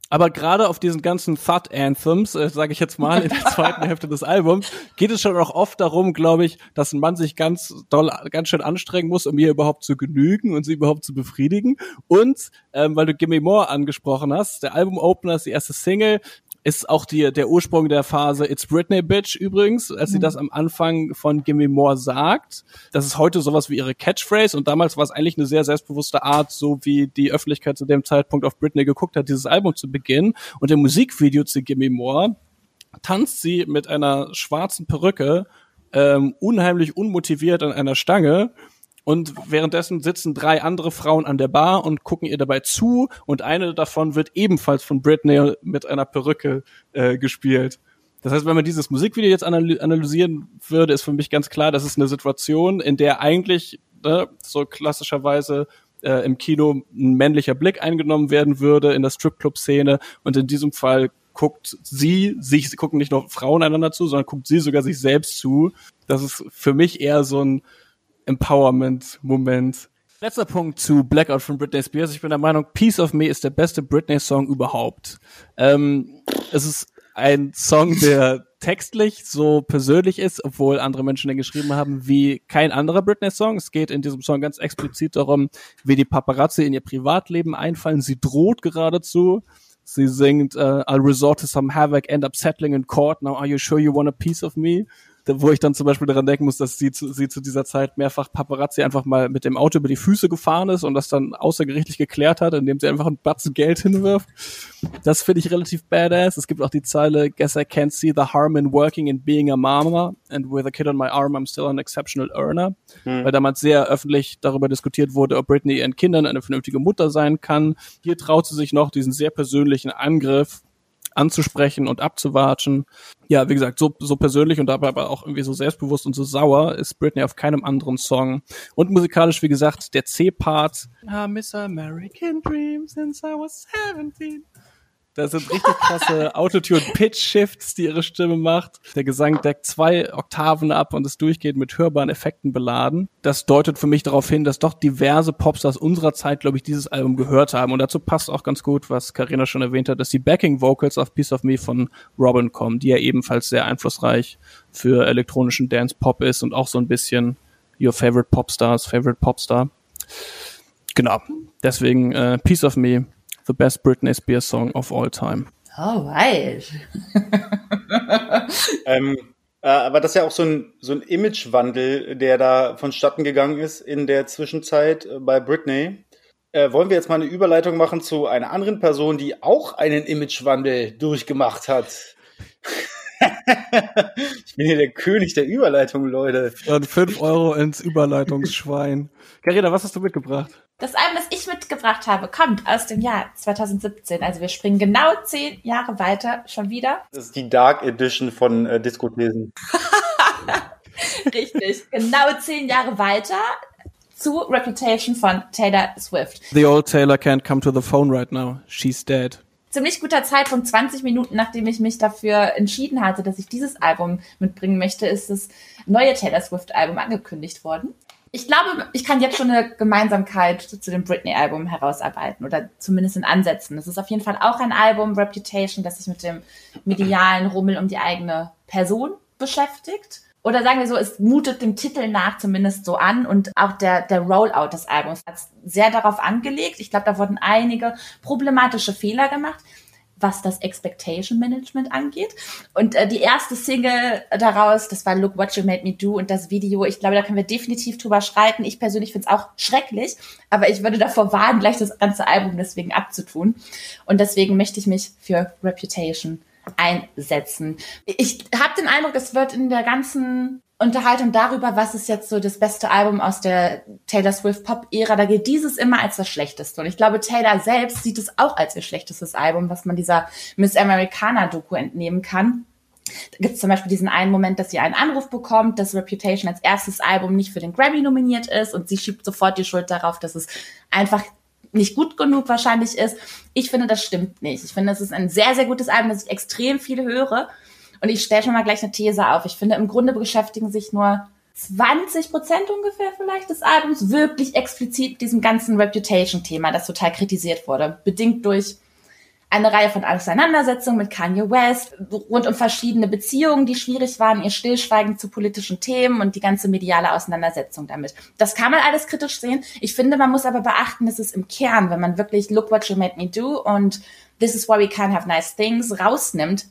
Aber gerade auf diesen ganzen Thud-Anthems, äh, sage ich jetzt mal, in der zweiten Hälfte des Albums, geht es schon auch oft darum, glaube ich, dass ein Mann sich ganz doll, ganz schön anstrengen muss, um ihr überhaupt zu genügen und sie überhaupt zu befriedigen. Und, ähm, weil du Gimme More angesprochen hast, der Album-Opener ist die erste Single, ist auch die, der Ursprung der Phase It's Britney Bitch übrigens, als mhm. sie das am Anfang von Gimme More sagt. Das ist heute sowas wie ihre Catchphrase und damals war es eigentlich eine sehr selbstbewusste Art, so wie die Öffentlichkeit zu dem Zeitpunkt auf Britney geguckt hat, dieses Album zu beginnen. Und im Musikvideo zu Gimme More tanzt sie mit einer schwarzen Perücke ähm, unheimlich unmotiviert an einer Stange und währenddessen sitzen drei andere Frauen an der Bar und gucken ihr dabei zu und eine davon wird ebenfalls von Britney mit einer Perücke äh, gespielt. Das heißt, wenn man dieses Musikvideo jetzt analysieren würde, ist für mich ganz klar, das ist eine Situation, in der eigentlich ne, so klassischerweise äh, im Kino ein männlicher Blick eingenommen werden würde in der Stripclub-Szene und in diesem Fall guckt sie sich, gucken nicht nur Frauen einander zu, sondern guckt sie sogar sich selbst zu. Das ist für mich eher so ein Empowerment-Moment. Letzter Punkt zu Blackout von Britney Spears. Ich bin der Meinung, Piece of Me ist der beste Britney-Song überhaupt. Ähm, es ist ein Song, der textlich so persönlich ist, obwohl andere Menschen den geschrieben haben, wie kein anderer Britney-Song. Es geht in diesem Song ganz explizit darum, wie die Paparazzi in ihr Privatleben einfallen. Sie droht geradezu. Sie singt, uh, I'll resort to some havoc, end up settling in court. Now are you sure you want a piece of me? Wo ich dann zum Beispiel daran denken muss, dass sie zu, sie zu dieser Zeit mehrfach Paparazzi einfach mal mit dem Auto über die Füße gefahren ist und das dann außergerichtlich geklärt hat, indem sie einfach einen Batzen Geld hinwirft. Das finde ich relativ badass. Es gibt auch die Zeile, guess I can't see the harm in working and being a mama and with a kid on my arm I'm still an exceptional earner. Hm. Weil damals sehr öffentlich darüber diskutiert wurde, ob Britney ihren Kindern eine vernünftige Mutter sein kann. Hier traut sie sich noch diesen sehr persönlichen Angriff anzusprechen und abzuwatschen. Ja, wie gesagt, so, so persönlich und dabei aber auch irgendwie so selbstbewusst und so sauer ist Britney auf keinem anderen Song. Und musikalisch, wie gesagt, der C-Part. I miss American Dream since I was 17. Da sind richtig krasse Autotune-Pitch-Shifts, die ihre Stimme macht. Der Gesang deckt zwei Oktaven ab und ist durchgehend mit hörbaren Effekten beladen. Das deutet für mich darauf hin, dass doch diverse Popstars unserer Zeit, glaube ich, dieses Album gehört haben. Und dazu passt auch ganz gut, was Karina schon erwähnt hat, dass die Backing-Vocals auf Piece of Me von Robin kommen, die ja ebenfalls sehr einflussreich für elektronischen Dance-Pop ist und auch so ein bisschen Your Favorite Popstars, Favorite Popstar. Genau. Deswegen äh, Piece of Me the best Britney Spears song of all time. Alright. ähm, äh, aber das ist ja auch so ein, so ein Imagewandel, der da vonstatten gegangen ist in der Zwischenzeit äh, bei Britney. Äh, wollen wir jetzt mal eine Überleitung machen zu einer anderen Person, die auch einen Imagewandel durchgemacht hat? ich bin hier der König der Überleitung, Leute. Und fünf Euro ins Überleitungsschwein. Carina, was hast du mitgebracht? Das Album, das ich mitgebracht habe, kommt aus dem Jahr 2017. Also wir springen genau zehn Jahre weiter, schon wieder. Das ist die Dark Edition von äh, Diskothesen. Richtig, genau zehn Jahre weiter zu Reputation von Taylor Swift. The old Taylor can't come to the phone right now. She's dead. Ziemlich guter Zeitpunkt, 20 Minuten nachdem ich mich dafür entschieden hatte, dass ich dieses Album mitbringen möchte, ist das neue Taylor Swift Album angekündigt worden. Ich glaube, ich kann jetzt schon eine Gemeinsamkeit zu dem Britney-Album herausarbeiten oder zumindest in Ansätzen. Es ist auf jeden Fall auch ein Album, Reputation, das sich mit dem medialen Rummel um die eigene Person beschäftigt. Oder sagen wir so, es mutet dem Titel nach zumindest so an und auch der, der Rollout des Albums hat sehr darauf angelegt. Ich glaube, da wurden einige problematische Fehler gemacht was das Expectation Management angeht. Und äh, die erste Single daraus, das war Look What You Made Me Do und das Video, ich glaube, da können wir definitiv drüber schreiten. Ich persönlich finde es auch schrecklich, aber ich würde davor warnen, gleich das ganze Album deswegen abzutun. Und deswegen möchte ich mich für Reputation einsetzen. Ich habe den Eindruck, es wird in der ganzen Unterhaltung darüber, was ist jetzt so das beste Album aus der Taylor Swift Pop-Ära, da gilt dieses immer als das schlechteste. Und ich glaube, Taylor selbst sieht es auch als ihr schlechtestes Album, was man dieser Miss Americana-Doku entnehmen kann. Da gibt es zum Beispiel diesen einen Moment, dass sie einen Anruf bekommt, dass Reputation als erstes Album nicht für den Grammy nominiert ist und sie schiebt sofort die Schuld darauf, dass es einfach nicht gut genug wahrscheinlich ist. Ich finde, das stimmt nicht. Ich finde, es ist ein sehr, sehr gutes Album, das ich extrem viel höre. Und ich stelle schon mal gleich eine These auf. Ich finde, im Grunde beschäftigen sich nur 20 Prozent ungefähr vielleicht des Albums wirklich explizit mit diesem ganzen Reputation-Thema, das total kritisiert wurde. Bedingt durch eine Reihe von Auseinandersetzungen mit Kanye West, rund um verschiedene Beziehungen, die schwierig waren, ihr Stillschweigen zu politischen Themen und die ganze mediale Auseinandersetzung damit. Das kann man alles kritisch sehen. Ich finde, man muss aber beachten, dass es im Kern, wenn man wirklich Look What You Made Me Do und This is why we can't have nice things rausnimmt,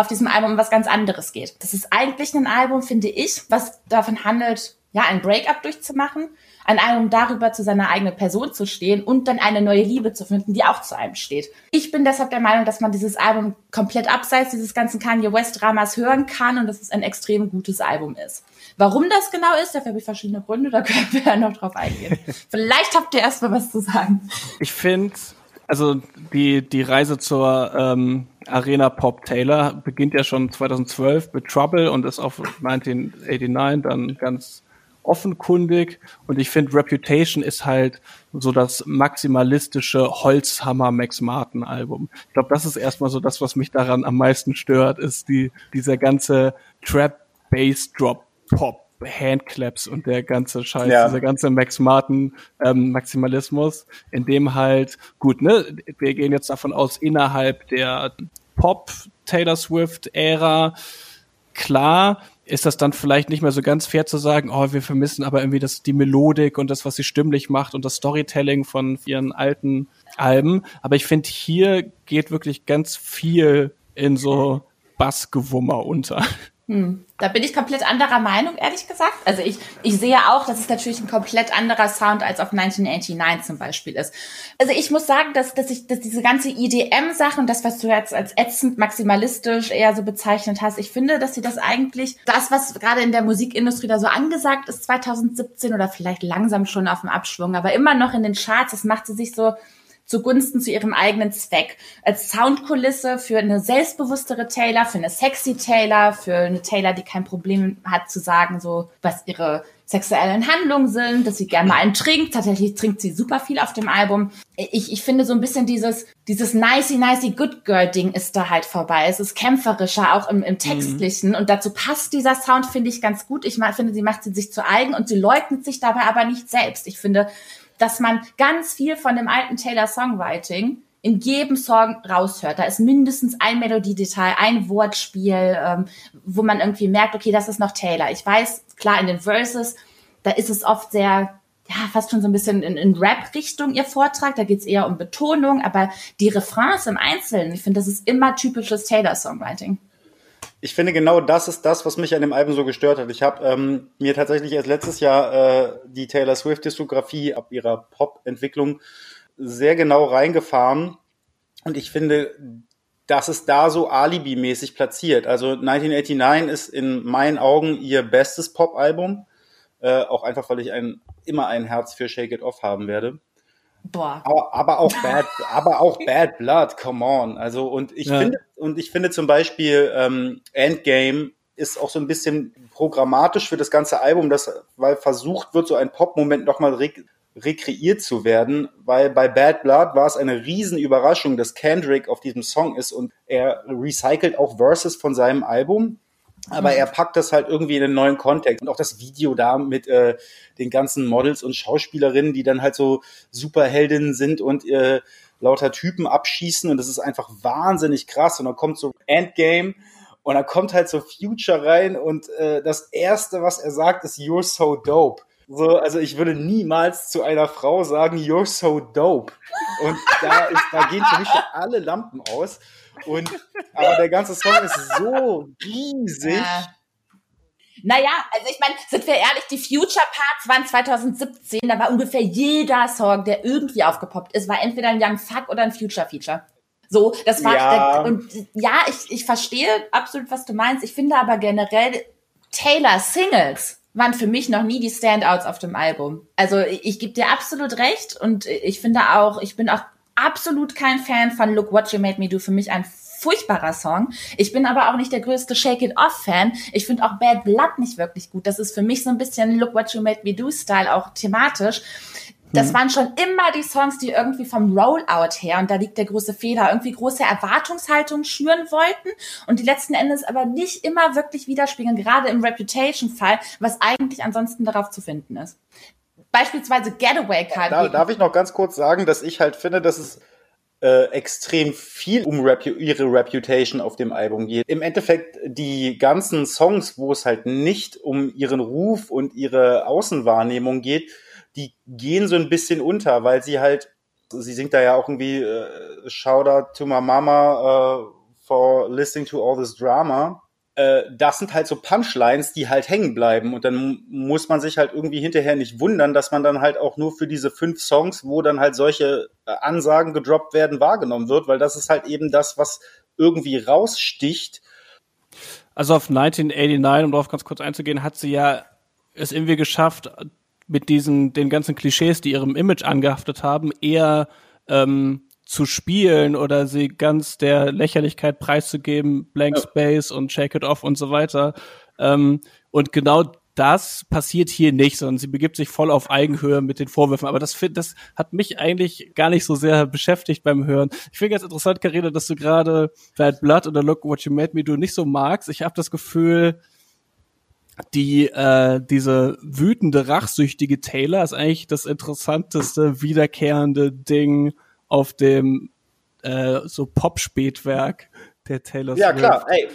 auf diesem Album um was ganz anderes geht. Das ist eigentlich ein Album, finde ich, was davon handelt, ja, ein Breakup durchzumachen, ein Album darüber zu seiner eigenen Person zu stehen und dann eine neue Liebe zu finden, die auch zu einem steht. Ich bin deshalb der Meinung, dass man dieses Album komplett abseits dieses ganzen Kanye West Dramas hören kann und dass es ein extrem gutes Album ist. Warum das genau ist, dafür habe ich verschiedene Gründe, da können wir ja noch drauf eingehen. Vielleicht habt ihr erstmal was zu sagen. Ich finde, also die, die Reise zur ähm, Arena Pop Taylor beginnt ja schon 2012 mit Trouble und ist auf 1989 dann ganz offenkundig und ich finde Reputation ist halt so das maximalistische Holzhammer Max Martin Album. Ich glaube, das ist erstmal so das, was mich daran am meisten stört, ist die dieser ganze Trap Bass Drop Pop Handclaps und der ganze Scheiß, ja. dieser ganze Max Martin ähm, Maximalismus, in dem halt gut, ne, wir gehen jetzt davon aus innerhalb der Pop Taylor Swift Ära klar ist das dann vielleicht nicht mehr so ganz fair zu sagen, oh, wir vermissen aber irgendwie das, die Melodik und das, was sie stimmlich macht und das Storytelling von ihren alten Alben. Aber ich finde, hier geht wirklich ganz viel in so Bassgewummer unter. Hm. Da bin ich komplett anderer Meinung, ehrlich gesagt. Also ich, ich sehe auch, dass es natürlich ein komplett anderer Sound als auf 1989 zum Beispiel ist. Also ich muss sagen, dass, dass ich, dass diese ganze EDM-Sache und das, was du jetzt als ätzend maximalistisch eher so bezeichnet hast, ich finde, dass sie das eigentlich, das, was gerade in der Musikindustrie da so angesagt ist, 2017 oder vielleicht langsam schon auf dem Abschwung, aber immer noch in den Charts, das macht sie sich so, zugunsten zu ihrem eigenen Zweck. Als Soundkulisse für eine selbstbewusstere Taylor, für eine sexy Taylor, für eine Taylor, die kein Problem hat zu sagen, so was ihre sexuellen Handlungen sind, dass sie gerne mal einen trinkt. Tatsächlich trinkt sie super viel auf dem Album. Ich, ich finde so ein bisschen dieses, dieses nicey, nicey good girl Ding ist da halt vorbei. Es ist kämpferischer, auch im, im Textlichen. Mhm. Und dazu passt dieser Sound, finde ich, ganz gut. Ich finde, sie macht sie sich zu eigen und sie leugnet sich dabei aber nicht selbst. Ich finde, dass man ganz viel von dem alten Taylor Songwriting in jedem Song raushört. Da ist mindestens ein Melodiedetail, ein Wortspiel, ähm, wo man irgendwie merkt, okay, das ist noch Taylor. Ich weiß, klar, in den Verses, da ist es oft sehr, ja, fast schon so ein bisschen in, in Rap-Richtung ihr Vortrag. Da geht's eher um Betonung, aber die Refrains im Einzelnen, ich finde, das ist immer typisches Taylor-Songwriting ich finde genau das ist das, was mich an dem Album so gestört hat. Ich habe ähm, mir tatsächlich erst letztes Jahr äh, die Taylor Swift Diskografie ab ihrer Pop-Entwicklung sehr genau reingefahren und ich finde, dass es da so Alibi-mäßig platziert. Also 1989 ist in meinen Augen ihr bestes Pop-Album, äh, auch einfach, weil ich ein, immer ein Herz für Shake It Off haben werde. Boah. Aber, aber auch Bad, aber auch Bad Blood, come on. Also und ich ja. finde und ich finde zum Beispiel ähm, Endgame ist auch so ein bisschen programmatisch für das ganze Album, dass weil versucht wird, so ein Pop-Moment nochmal re rekreiert zu werden, weil bei Bad Blood war es eine Riesenüberraschung, dass Kendrick auf diesem Song ist und er recycelt auch Verses von seinem Album aber mhm. er packt das halt irgendwie in einen neuen Kontext. Und auch das Video da mit äh, den ganzen Models und Schauspielerinnen, die dann halt so Superheldinnen sind und äh, lauter Typen abschießen. Und das ist einfach wahnsinnig krass. Und dann kommt so Endgame und dann kommt halt so Future rein und äh, das Erste, was er sagt, ist You're so dope. So, also ich würde niemals zu einer Frau sagen, You're so dope. Und da, ist, da gehen für mich alle Lampen aus. Und, aber der ganze Song ist so riesig. Ja. Naja, also ich meine, sind wir ehrlich, die Future Parts waren 2017, da war ungefähr jeder Song, der irgendwie aufgepoppt ist, war entweder ein Young Fuck oder ein Future Feature. So, das war ja. und ja, ich, ich verstehe absolut, was du meinst. Ich finde aber generell Taylor Singles waren für mich noch nie die Standouts auf dem Album. Also ich, ich gebe dir absolut recht und ich finde auch, ich bin auch absolut kein Fan von Look What You Made Me Do. Für mich ein furchtbarer Song. Ich bin aber auch nicht der größte Shake It Off Fan. Ich finde auch Bad Blood nicht wirklich gut. Das ist für mich so ein bisschen Look What You Made Me Do Style auch thematisch. Das mhm. waren schon immer die Songs, die irgendwie vom Rollout her, und da liegt der große Fehler, irgendwie große Erwartungshaltung schüren wollten und die letzten Endes aber nicht immer wirklich widerspiegeln, gerade im Reputation-Fall, was eigentlich ansonsten darauf zu finden ist beispielsweise Getaway Car. Da, darf ich noch ganz kurz sagen, dass ich halt finde, dass es äh, extrem viel um Repu ihre Reputation auf dem Album geht. Im Endeffekt die ganzen Songs, wo es halt nicht um ihren Ruf und ihre Außenwahrnehmung geht, die gehen so ein bisschen unter, weil sie halt, sie singt da ja auch irgendwie äh, Shout out to my mama uh, for listening to all this drama äh, das sind halt so Punchlines, die halt hängen bleiben. Und dann muss man sich halt irgendwie hinterher nicht wundern, dass man dann halt auch nur für diese fünf Songs, wo dann halt solche äh, Ansagen gedroppt werden, wahrgenommen wird, weil das ist halt eben das, was irgendwie raussticht. Also auf 1989, um darauf ganz kurz einzugehen, hat sie ja es irgendwie geschafft, mit diesen, den ganzen Klischees, die ihrem Image angehaftet haben, eher ähm, zu spielen oder sie ganz der Lächerlichkeit preiszugeben, Blank ja. Space und Shake It Off und so weiter. Ähm, und genau das passiert hier nicht, sondern sie begibt sich voll auf Eigenhöhe mit den Vorwürfen. Aber das, das hat mich eigentlich gar nicht so sehr beschäftigt beim Hören. Ich finde ganz interessant, Karina, dass du gerade Bad Blood oder Look What You Made Me Do nicht so magst. Ich habe das Gefühl, die äh, diese wütende, rachsüchtige Taylor ist eigentlich das interessanteste wiederkehrende Ding auf dem äh, so Pop-Spätwerk der Taylor Swift. Ja, klar. Ey,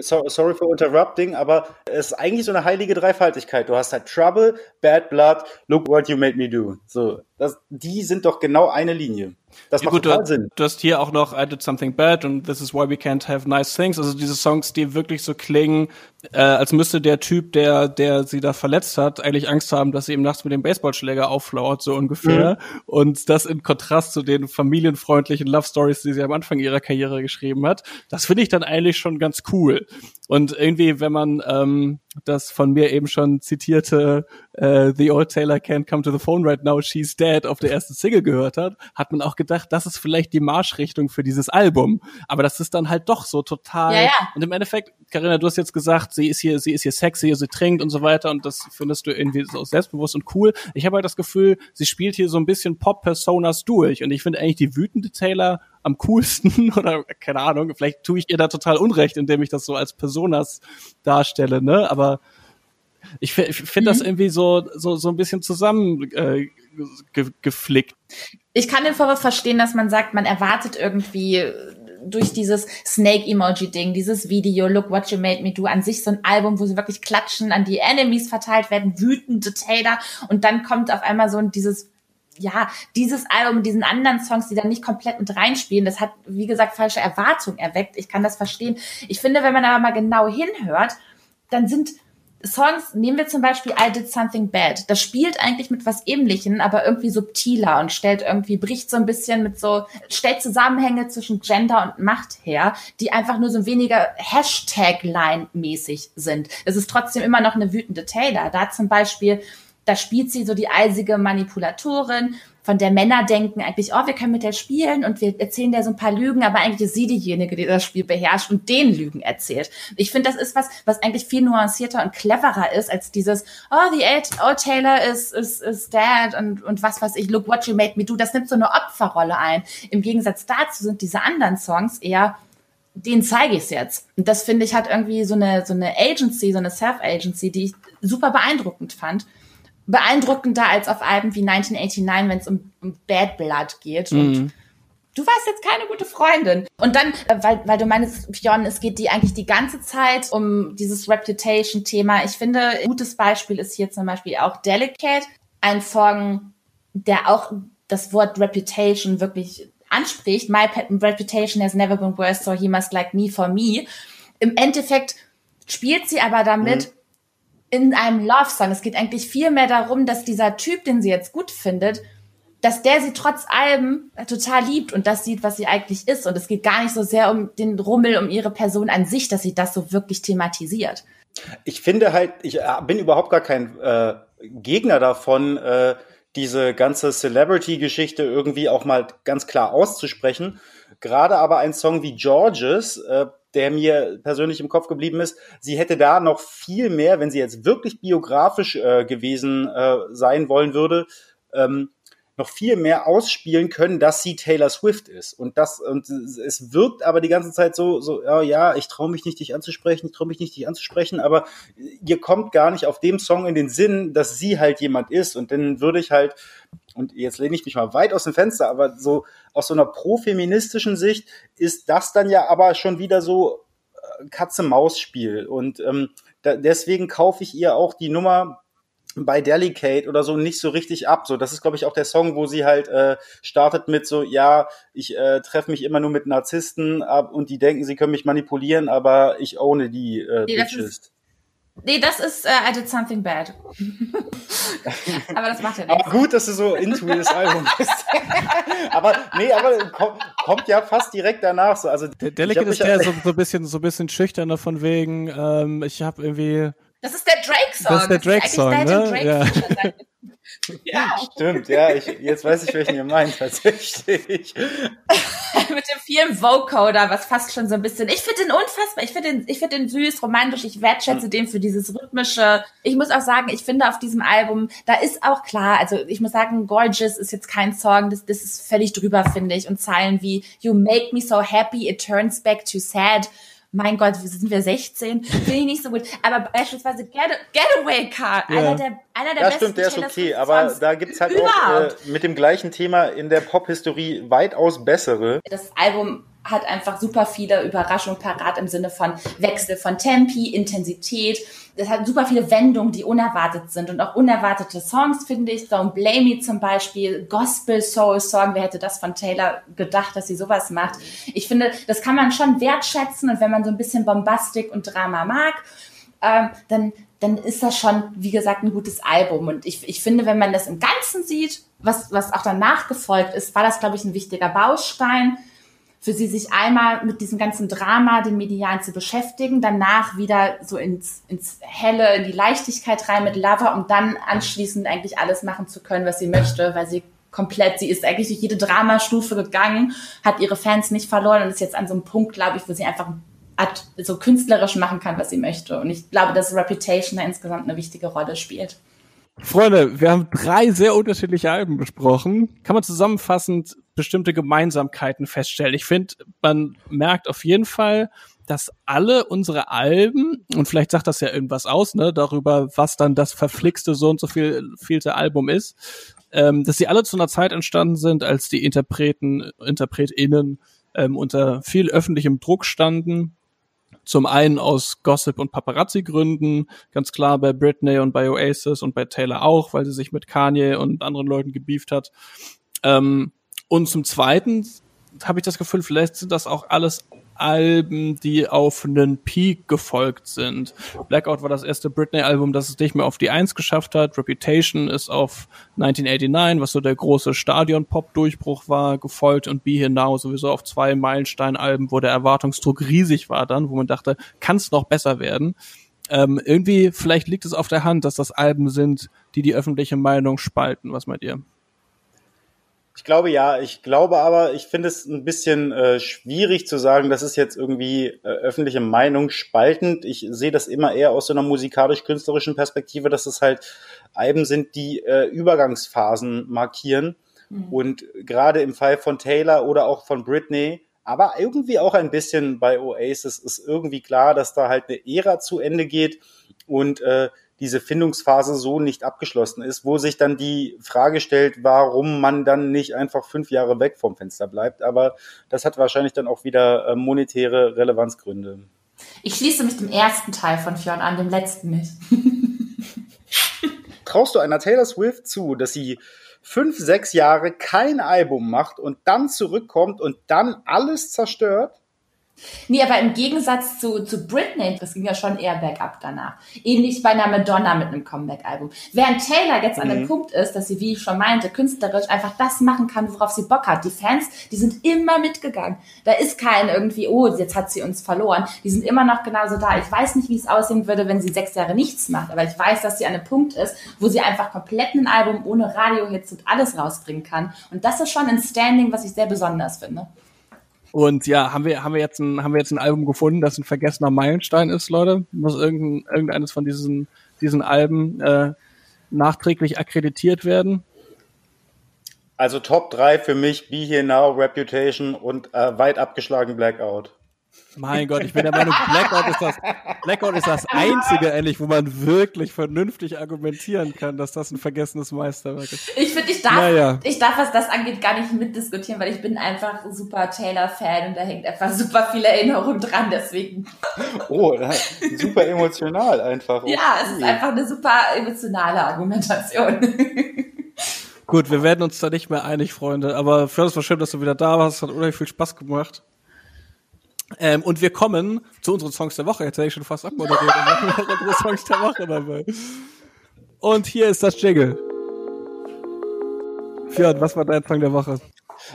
so, sorry for interrupting, aber es ist eigentlich so eine heilige Dreifaltigkeit. Du hast halt Trouble, Bad Blood, Look What You Made Me Do. So, das, die sind doch genau eine Linie. Das ja, macht gut, total du, Sinn. Du hast hier auch noch I Did Something Bad und This Is Why We Can't Have Nice Things. Also diese Songs, die wirklich so klingen, äh, als müsste der Typ, der, der sie da verletzt hat, eigentlich Angst haben, dass sie ihm nachts mit dem Baseballschläger aufflauert, so ungefähr. Mhm. Und das in Kontrast zu den familienfreundlichen Love Stories, die sie am Anfang ihrer Karriere geschrieben hat. Das finde ich dann eigentlich schon ganz cool. Und irgendwie, wenn man ähm, das von mir eben schon zitierte äh, The Old Taylor Can't Come to the Phone Right Now, She's Dead auf der ersten Single gehört hat, hat man auch gedacht, das ist vielleicht die Marschrichtung für dieses Album. Aber das ist dann halt doch so total. Ja, ja. Und im Endeffekt, Karina, du hast jetzt gesagt, sie ist hier, sie ist hier sexy, sie trinkt und so weiter und das findest du irgendwie so selbstbewusst und cool. Ich habe halt das Gefühl, sie spielt hier so ein bisschen Pop-Personas durch und ich finde eigentlich die wütende Taylor am coolsten oder keine Ahnung, vielleicht tue ich ihr da total Unrecht, indem ich das so als Personas darstelle, ne? Aber ich, ich finde mhm. das irgendwie so, so, so ein bisschen zusammen äh, ge geflickt. Ich kann den Vorwurf verstehen, dass man sagt, man erwartet irgendwie durch dieses Snake-Emoji-Ding, dieses Video, Look What You Made Me Do, an sich so ein Album, wo sie wirklich klatschen, an die Enemies verteilt werden, wütende Taylor und dann kommt auf einmal so dieses ja, dieses Album diesen anderen Songs, die dann nicht komplett mit reinspielen, das hat, wie gesagt, falsche Erwartungen erweckt. Ich kann das verstehen. Ich finde, wenn man aber mal genau hinhört, dann sind Songs, nehmen wir zum Beispiel I Did Something Bad. Das spielt eigentlich mit was Ähnlichem, aber irgendwie subtiler und stellt irgendwie, bricht so ein bisschen mit so, stellt Zusammenhänge zwischen Gender und Macht her, die einfach nur so weniger Hashtag-Line-mäßig sind. Es ist trotzdem immer noch eine wütende Taylor. Da zum Beispiel, da spielt sie so die eisige Manipulatorin von der Männer denken eigentlich, oh, wir können mit der spielen und wir erzählen der so ein paar Lügen, aber eigentlich ist sie diejenige, die das Spiel beherrscht und den Lügen erzählt. Ich finde, das ist was, was eigentlich viel nuancierter und cleverer ist als dieses, oh, the old Taylor is, is, is dead und, und was weiß ich, look what you made me do. Das nimmt so eine Opferrolle ein. Im Gegensatz dazu sind diese anderen Songs eher den zeige ich es jetzt. Und das finde ich hat irgendwie so eine so eine Agency, so eine Self-Agency, die ich super beeindruckend fand beeindruckender als auf Alben wie 1989, wenn es um, um, Bad Blood geht. Mhm. Und du warst jetzt keine gute Freundin. Und dann, äh, weil, weil du meinst, Björn, es geht die eigentlich die ganze Zeit um dieses Reputation-Thema. Ich finde, ein gutes Beispiel ist hier zum Beispiel auch Delicate, ein Song, der auch das Wort Reputation wirklich anspricht. My reputation has never been worse, so he must like me for me. Im Endeffekt spielt sie aber damit, mhm in einem Love Song. Es geht eigentlich viel mehr darum, dass dieser Typ, den sie jetzt gut findet, dass der sie trotz allem total liebt und das sieht, was sie eigentlich ist. Und es geht gar nicht so sehr um den Rummel, um ihre Person an sich, dass sie das so wirklich thematisiert. Ich finde halt, ich äh, bin überhaupt gar kein äh, Gegner davon, äh, diese ganze Celebrity-Geschichte irgendwie auch mal ganz klar auszusprechen. Gerade aber ein Song wie Georges, äh, der mir persönlich im Kopf geblieben ist. Sie hätte da noch viel mehr, wenn sie jetzt wirklich biografisch äh, gewesen äh, sein wollen würde, ähm, noch viel mehr ausspielen können, dass sie Taylor Swift ist. Und das, und es wirkt aber die ganze Zeit so, so, ja, ja, ich traue mich nicht, dich anzusprechen, ich traue mich nicht, dich anzusprechen, aber ihr kommt gar nicht auf dem Song in den Sinn, dass sie halt jemand ist. Und dann würde ich halt und jetzt lehne ich mich mal weit aus dem Fenster, aber so aus so einer profeministischen Sicht ist das dann ja aber schon wieder so äh, Katze-Maus-Spiel. Und ähm, da, deswegen kaufe ich ihr auch die Nummer bei Delicate oder so nicht so richtig ab. So, das ist, glaube ich, auch der Song, wo sie halt äh, startet mit so, ja, ich äh, treffe mich immer nur mit Narzissten ab und die denken, sie können mich manipulieren, aber ich ohne die äh, nee, Bitches. Nee, das ist uh, I Did Something Bad. aber das macht ja nichts. Aber gut, dass du so into das Album bist. aber nee, aber kommt, kommt ja fast direkt danach so. Also der Delicate ist ja so, so ein bisschen so ein bisschen schüchterner von wegen. Ähm, ich habe irgendwie das ist der Drake-Song. Das ist der Drake-Song, ne? Drake ja. ja. Stimmt, ja, ich, jetzt weiß ich, welchen ihr meint, tatsächlich. Mit dem vielen Vocoder, was fast schon so ein bisschen, ich finde den unfassbar, ich finde den, ich finde den süß, romantisch, ich wertschätze mhm. den für dieses rhythmische. Ich muss auch sagen, ich finde auf diesem Album, da ist auch klar, also ich muss sagen, Gorgeous ist jetzt kein Song, das, das ist völlig drüber, finde ich, und Zeilen wie You make me so happy, it turns back to sad mein Gott, sind wir 16? Finde ich nicht so gut. Aber beispielsweise Get Getaway Car, ja. einer der, einer der das besten stimmt, der ist okay, aber da gibt's halt überhaupt. auch äh, mit dem gleichen Thema in der Pop-Historie weitaus bessere. Das Album hat einfach super viele Überraschungen parat im Sinne von Wechsel von Tempi, Intensität. Es hat super viele Wendungen, die unerwartet sind und auch unerwartete Songs, finde ich. Don't Blame Me zum Beispiel, Gospel Soul Song. Wer hätte das von Taylor gedacht, dass sie sowas macht? Ich finde, das kann man schon wertschätzen und wenn man so ein bisschen Bombastik und Drama mag, ähm, dann dann ist das schon, wie gesagt, ein gutes Album. Und ich, ich finde, wenn man das im Ganzen sieht, was, was auch danach gefolgt ist, war das, glaube ich, ein wichtiger Baustein für sie sich einmal mit diesem ganzen Drama, den Medialen zu beschäftigen, danach wieder so ins, ins Helle, in die Leichtigkeit rein mit Lover, um dann anschließend eigentlich alles machen zu können, was sie möchte, weil sie komplett, sie ist eigentlich durch jede Dramastufe gegangen, hat ihre Fans nicht verloren und ist jetzt an so einem Punkt, glaube ich, wo sie einfach so künstlerisch machen kann, was sie möchte. Und ich glaube, dass Reputation da insgesamt eine wichtige Rolle spielt. Freunde, wir haben drei sehr unterschiedliche Alben besprochen. Kann man zusammenfassend bestimmte Gemeinsamkeiten feststellen? Ich finde, man merkt auf jeden Fall, dass alle unsere Alben, und vielleicht sagt das ja irgendwas aus, ne, darüber, was dann das verflixte so und so viel, vielte Album ist, ähm, dass sie alle zu einer Zeit entstanden sind, als die Interpreten, InterpretInnen ähm, unter viel öffentlichem Druck standen zum einen aus Gossip- und Paparazzi-Gründen, ganz klar bei Britney und bei Oasis und bei Taylor auch, weil sie sich mit Kanye und anderen Leuten gebieft hat. Ähm, und zum Zweiten habe ich das Gefühl, vielleicht sind das auch alles Alben, die auf einen Peak gefolgt sind. Blackout war das erste Britney-Album, das es nicht mehr auf die Eins geschafft hat. Reputation ist auf 1989, was so der große Stadion-Pop-Durchbruch war, gefolgt und Be Here Now sowieso auf zwei Meilenstein-Alben, wo der Erwartungsdruck riesig war dann, wo man dachte, kann es noch besser werden. Ähm, irgendwie, vielleicht liegt es auf der Hand, dass das Alben sind, die die öffentliche Meinung spalten. Was meint ihr? Ich glaube ja, ich glaube aber, ich finde es ein bisschen äh, schwierig zu sagen, das ist jetzt irgendwie äh, öffentliche Meinung spaltend. Ich sehe das immer eher aus so einer musikalisch-künstlerischen Perspektive, dass es halt Alben sind, die äh, Übergangsphasen markieren. Mhm. Und gerade im Fall von Taylor oder auch von Britney, aber irgendwie auch ein bisschen bei Oasis ist irgendwie klar, dass da halt eine Ära zu Ende geht und äh, diese Findungsphase so nicht abgeschlossen ist, wo sich dann die Frage stellt, warum man dann nicht einfach fünf Jahre weg vom Fenster bleibt. Aber das hat wahrscheinlich dann auch wieder äh, monetäre Relevanzgründe. Ich schließe mich dem ersten Teil von Fionn an, dem letzten nicht. Traust du einer Taylor Swift zu, dass sie fünf, sechs Jahre kein Album macht und dann zurückkommt und dann alles zerstört? Nee, aber im Gegensatz zu, zu Britney, das ging ja schon eher bergab danach. Ähnlich bei einer Madonna mit einem Comeback-Album. Während Taylor jetzt mhm. an dem mhm. Punkt ist, dass sie, wie ich schon meinte, künstlerisch einfach das machen kann, worauf sie Bock hat. Die Fans, die sind immer mitgegangen. Da ist kein irgendwie, oh, jetzt hat sie uns verloren. Die sind immer noch genauso da. Ich weiß nicht, wie es aussehen würde, wenn sie sechs Jahre nichts macht, aber ich weiß, dass sie an einem Punkt ist, wo sie einfach komplett ein Album ohne Radiohits und alles rausbringen kann. Und das ist schon ein Standing, was ich sehr besonders finde. Und ja, haben wir, haben wir jetzt ein, haben wir jetzt ein Album gefunden, das ein vergessener Meilenstein ist, Leute? Muss irgendein, irgendeines von diesen, diesen Alben äh, nachträglich akkreditiert werden? Also Top 3 für mich, Be Here Now, Reputation und äh, weit abgeschlagen Blackout. Mein Gott, ich bin der Meinung, Blackout ist das, Blackout ist das einzige, endlich, wo man wirklich vernünftig argumentieren kann, dass das ein vergessenes Meisterwerk ist. Ich finde, ich darf, naja. ich darf, was das angeht, gar nicht mitdiskutieren, weil ich bin einfach super Taylor-Fan und da hängt einfach super viele Erinnerungen dran, deswegen. Oh, super emotional einfach. Okay. Ja, es ist einfach eine super emotionale Argumentation. Gut, wir werden uns da nicht mehr einig, Freunde, aber für uns war schön, dass du wieder da warst, hat unheimlich viel Spaß gemacht. Ähm, und wir kommen zu unseren Songs der Woche. Jetzt hätte ich schon fast abmoderiert. und unsere Songs der Woche dabei. Und hier ist das Jingle. Fjord, was war dein Song der Woche?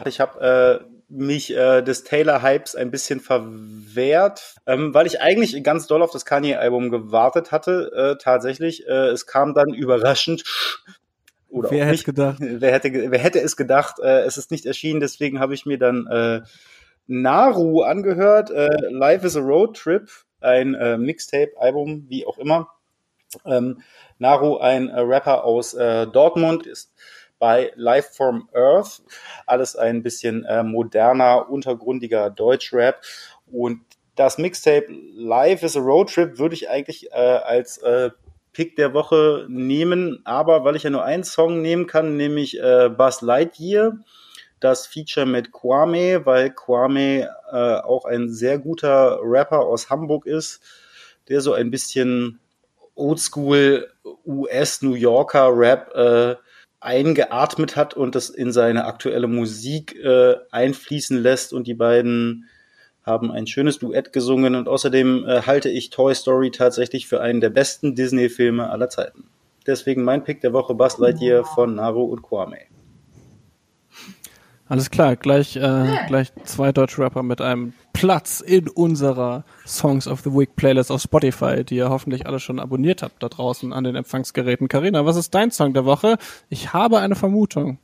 Ich habe äh, mich äh, des Taylor-Hypes ein bisschen verwehrt, ähm, weil ich eigentlich ganz doll auf das Kanye-Album gewartet hatte. Äh, tatsächlich, äh, es kam dann überraschend. Oder wer hätte gedacht? Wer hätte, wer hätte es gedacht? Äh, es ist nicht erschienen, deswegen habe ich mir dann äh, Naru angehört. Äh, Life is a Road Trip, ein äh, Mixtape-Album, wie auch immer. Ähm, Naru, ein äh, Rapper aus äh, Dortmund, ist bei Life from Earth. Alles ein bisschen äh, moderner, untergrundiger Deutschrap. Und das Mixtape Life is a Road Trip würde ich eigentlich äh, als Pick der Woche nehmen, aber weil ich ja nur einen Song nehmen kann, nämlich Buzz Lightyear das Feature mit Kwame, weil Kwame äh, auch ein sehr guter Rapper aus Hamburg ist, der so ein bisschen Oldschool US New Yorker Rap äh, eingeatmet hat und das in seine aktuelle Musik äh, einfließen lässt und die beiden haben ein schönes Duett gesungen und außerdem äh, halte ich Toy Story tatsächlich für einen der besten Disney-Filme aller Zeiten. Deswegen mein Pick der Woche Buzz Lightyear von Naru und Kwame. Alles klar, gleich, äh, ja. gleich zwei deutsche Rapper mit einem Platz in unserer Songs of the Week Playlist auf Spotify, die ihr hoffentlich alle schon abonniert habt da draußen an den Empfangsgeräten. Karina, was ist dein Song der Woche? Ich habe eine Vermutung.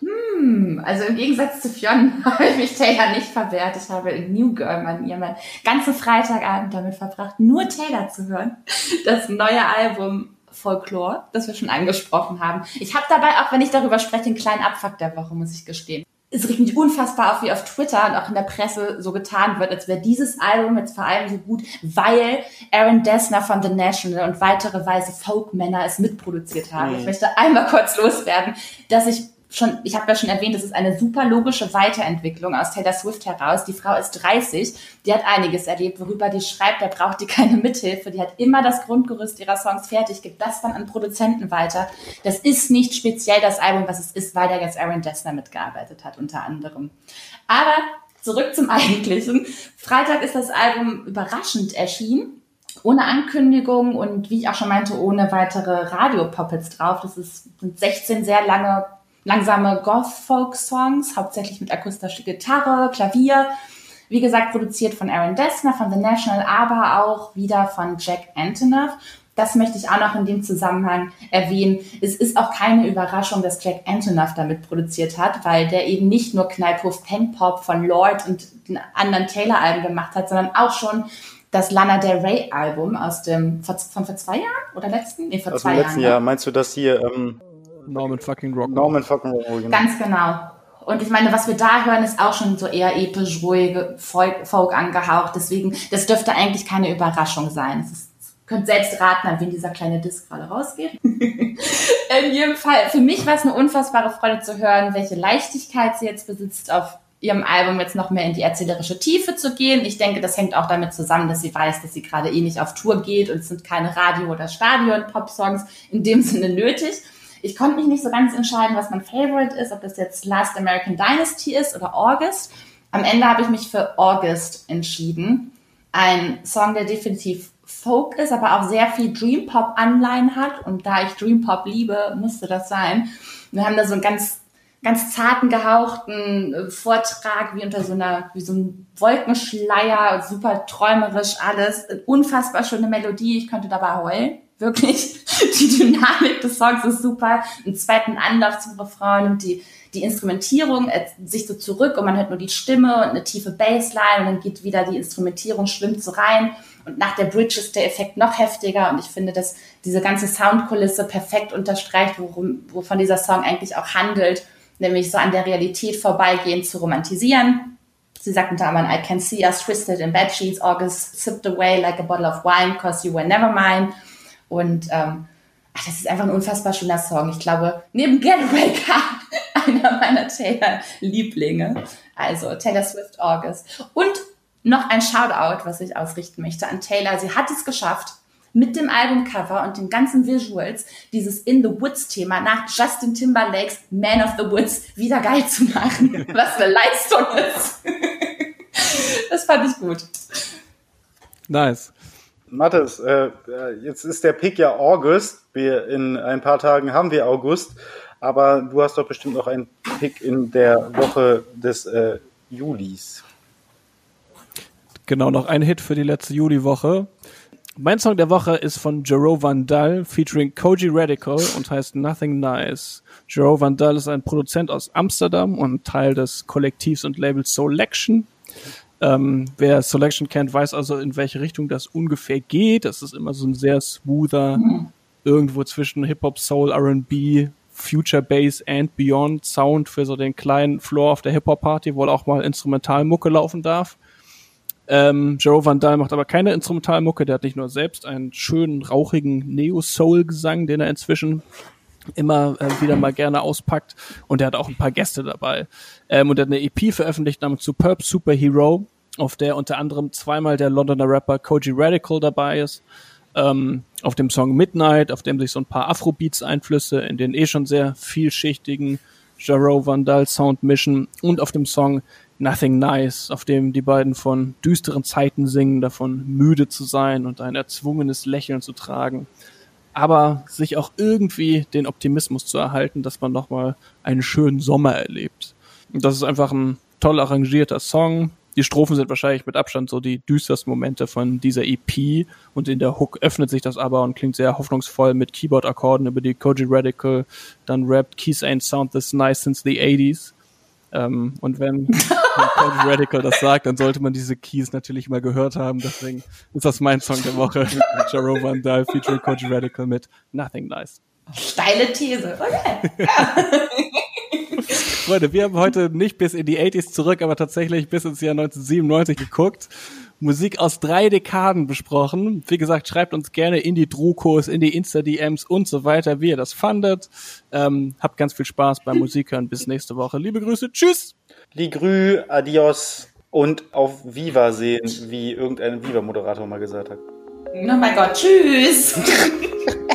Hm, also im Gegensatz zu Fionn habe ich mich Taylor nicht verwehrt. Ich habe in New Girl mein, ja, meinen ganzen Freitagabend damit verbracht, nur Taylor zu hören. Das neue Album Folklore, das wir schon angesprochen haben. Ich habe dabei, auch wenn ich darüber spreche, einen kleinen Abfuck der Woche, muss ich gestehen. Es riecht mich unfassbar auf, wie auf Twitter und auch in der Presse so getan wird, als wäre dieses Album jetzt vor allem so gut, weil Aaron Dessner von The National und weitere weiße Folkmänner es mitproduziert haben. Mhm. Ich möchte einmal kurz loswerden, dass ich schon, ich habe ja schon erwähnt, das ist eine super logische Weiterentwicklung aus Taylor Swift heraus. Die Frau ist 30, die hat einiges erlebt, worüber die schreibt, da braucht die keine Mithilfe. Die hat immer das Grundgerüst ihrer Songs fertig, gibt das dann an Produzenten weiter. Das ist nicht speziell das Album, was es ist, weil da jetzt Aaron Dessner mitgearbeitet hat, unter anderem. Aber zurück zum Eigentlichen. Freitag ist das Album überraschend erschienen ohne Ankündigung und wie ich auch schon meinte, ohne weitere Radio-Poppets drauf. Das ist, sind 16 sehr lange langsame Goth-Folk-Songs, hauptsächlich mit akustischer Gitarre, Klavier. Wie gesagt, produziert von Aaron Dessner, von The National, aber auch wieder von Jack Antonoff. Das möchte ich auch noch in dem Zusammenhang erwähnen. Es ist auch keine Überraschung, dass Jack Antonoff damit produziert hat, weil der eben nicht nur Knallpuff Pen Pop von Lord und den anderen Taylor-Alben gemacht hat, sondern auch schon das Lana Del Rey Album aus dem von vor zwei Jahren oder letzten? Nee, vor aus zwei dem letzten Jahren. Jahr. Meinst du das hier? Ähm, Norman fucking Rock. Norman fucking Rock. Genau. Ganz genau. Und ich meine, was wir da hören, ist auch schon so eher episch, ruhige Folk, Folk angehaucht. Deswegen, das dürfte eigentlich keine Überraschung sein. Es ist, könnt selbst raten, an wen dieser kleine Disc gerade rausgeht. In jedem Fall, für mich war es eine unfassbare Freude zu hören, welche Leichtigkeit sie jetzt besitzt, auf ihrem Album jetzt noch mehr in die erzählerische Tiefe zu gehen. Ich denke, das hängt auch damit zusammen, dass sie weiß, dass sie gerade eh nicht auf Tour geht und es sind keine Radio- oder Stadion-Pop-Songs in dem Sinne nötig. Ich konnte mich nicht so ganz entscheiden, was mein Favorite ist, ob das jetzt Last American Dynasty ist oder August. Am Ende habe ich mich für August entschieden. Ein Song, der definitiv Folk ist, aber auch sehr viel Dream Pop Anleihen hat. Und da ich Dream Pop liebe, müsste das sein. Wir haben da so einen ganz, ganz zarten gehauchten äh, Vortrag, wie unter so einer, wie so ein Wolkenschleier, super träumerisch alles. Unfassbar schöne Melodie. Ich könnte dabei heulen wirklich. Die Dynamik des Songs ist super. Im zweiten Anlauf zum Refrain nimmt die, die Instrumentierung äh, sich so zurück und man hört nur die Stimme und eine tiefe Bassline und dann geht wieder die Instrumentierung, schwimmt so rein. Und nach der Bridge ist der Effekt noch heftiger und ich finde, dass diese ganze Soundkulisse perfekt unterstreicht, worum, wovon dieser Song eigentlich auch handelt, nämlich so an der Realität vorbeigehen zu romantisieren Sie sagt unter anderem, I can see us twisted in bed sheets, August sipped away like a bottle of wine, cause you were never mine. Und ähm, ach, das ist einfach ein unfassbar schöner Song. Ich glaube, neben Getaway Car einer meiner Taylor-Lieblinge. Also Taylor Swift August. Und noch ein Shoutout, was ich ausrichten möchte an Taylor. Sie hat es geschafft, mit dem Albumcover und den ganzen Visuals dieses In the Woods Thema nach Justin Timberlakes Man of the Woods wieder geil zu machen. Was eine Leistung ist. das fand ich gut. Nice. Mathis, äh, jetzt ist der Pick ja August. Wir in ein paar Tagen haben wir August, aber du hast doch bestimmt noch einen Pick in der Woche des äh, Julis. Genau, noch ein Hit für die letzte Juliwoche. Mein Song der Woche ist von Jero Van Dal featuring Koji Radical und heißt Nothing Nice. Jero Van Dal ist ein Produzent aus Amsterdam und Teil des Kollektivs und Labels Selection. Ähm, wer Selection kennt, weiß also, in welche Richtung das ungefähr geht. Das ist immer so ein sehr smoother, mhm. irgendwo zwischen Hip-Hop, Soul, R&B, Future Bass and Beyond Sound für so den kleinen Floor auf der Hip-Hop-Party, wo auch mal Instrumentalmucke laufen darf. Ähm, Joe Van Dahl macht aber keine Instrumentalmucke, der hat nicht nur selbst einen schönen, rauchigen Neo-Soul-Gesang, den er inzwischen immer äh, wieder mal gerne auspackt und er hat auch ein paar Gäste dabei. Ähm, und er hat eine EP veröffentlicht namens Superb Superhero, auf der unter anderem zweimal der Londoner Rapper Koji Radical dabei ist. Ähm, auf dem Song Midnight, auf dem sich so ein paar Afrobeats-Einflüsse in den eh schon sehr vielschichtigen Jaro Vandal Sound mischen und auf dem Song Nothing Nice, auf dem die beiden von düsteren Zeiten singen, davon müde zu sein und ein erzwungenes Lächeln zu tragen, aber sich auch irgendwie den Optimismus zu erhalten, dass man nochmal einen schönen Sommer erlebt. Und das ist einfach ein toll arrangierter Song. Die Strophen sind wahrscheinlich mit Abstand so die düstersten Momente von dieser EP und in der Hook öffnet sich das aber und klingt sehr hoffnungsvoll mit Keyboard-Akkorden über die Koji Radical, dann rappt Keys ain't sound this nice since the 80s ähm, und wenn, wenn Radical das sagt, dann sollte man diese Keys natürlich mal gehört haben. Deswegen ist das mein Song der Woche. Jaro Van Dahl featuring Koji Radical mit Nothing Nice. Steile These. Okay. Freunde, wir haben heute nicht bis in die 80s zurück, aber tatsächlich bis ins Jahr 1997 geguckt. Musik aus drei Dekaden besprochen. Wie gesagt, schreibt uns gerne in die Drukos, in die Insta-DMs und so weiter, wie ihr das fandet. Ähm, habt ganz viel Spaß beim Musikhören. Bis nächste Woche. Liebe Grüße. Tschüss. Ligrü, adios und auf Viva sehen, wie irgendein Viva-Moderator mal gesagt hat. Oh mein Gott, tschüss.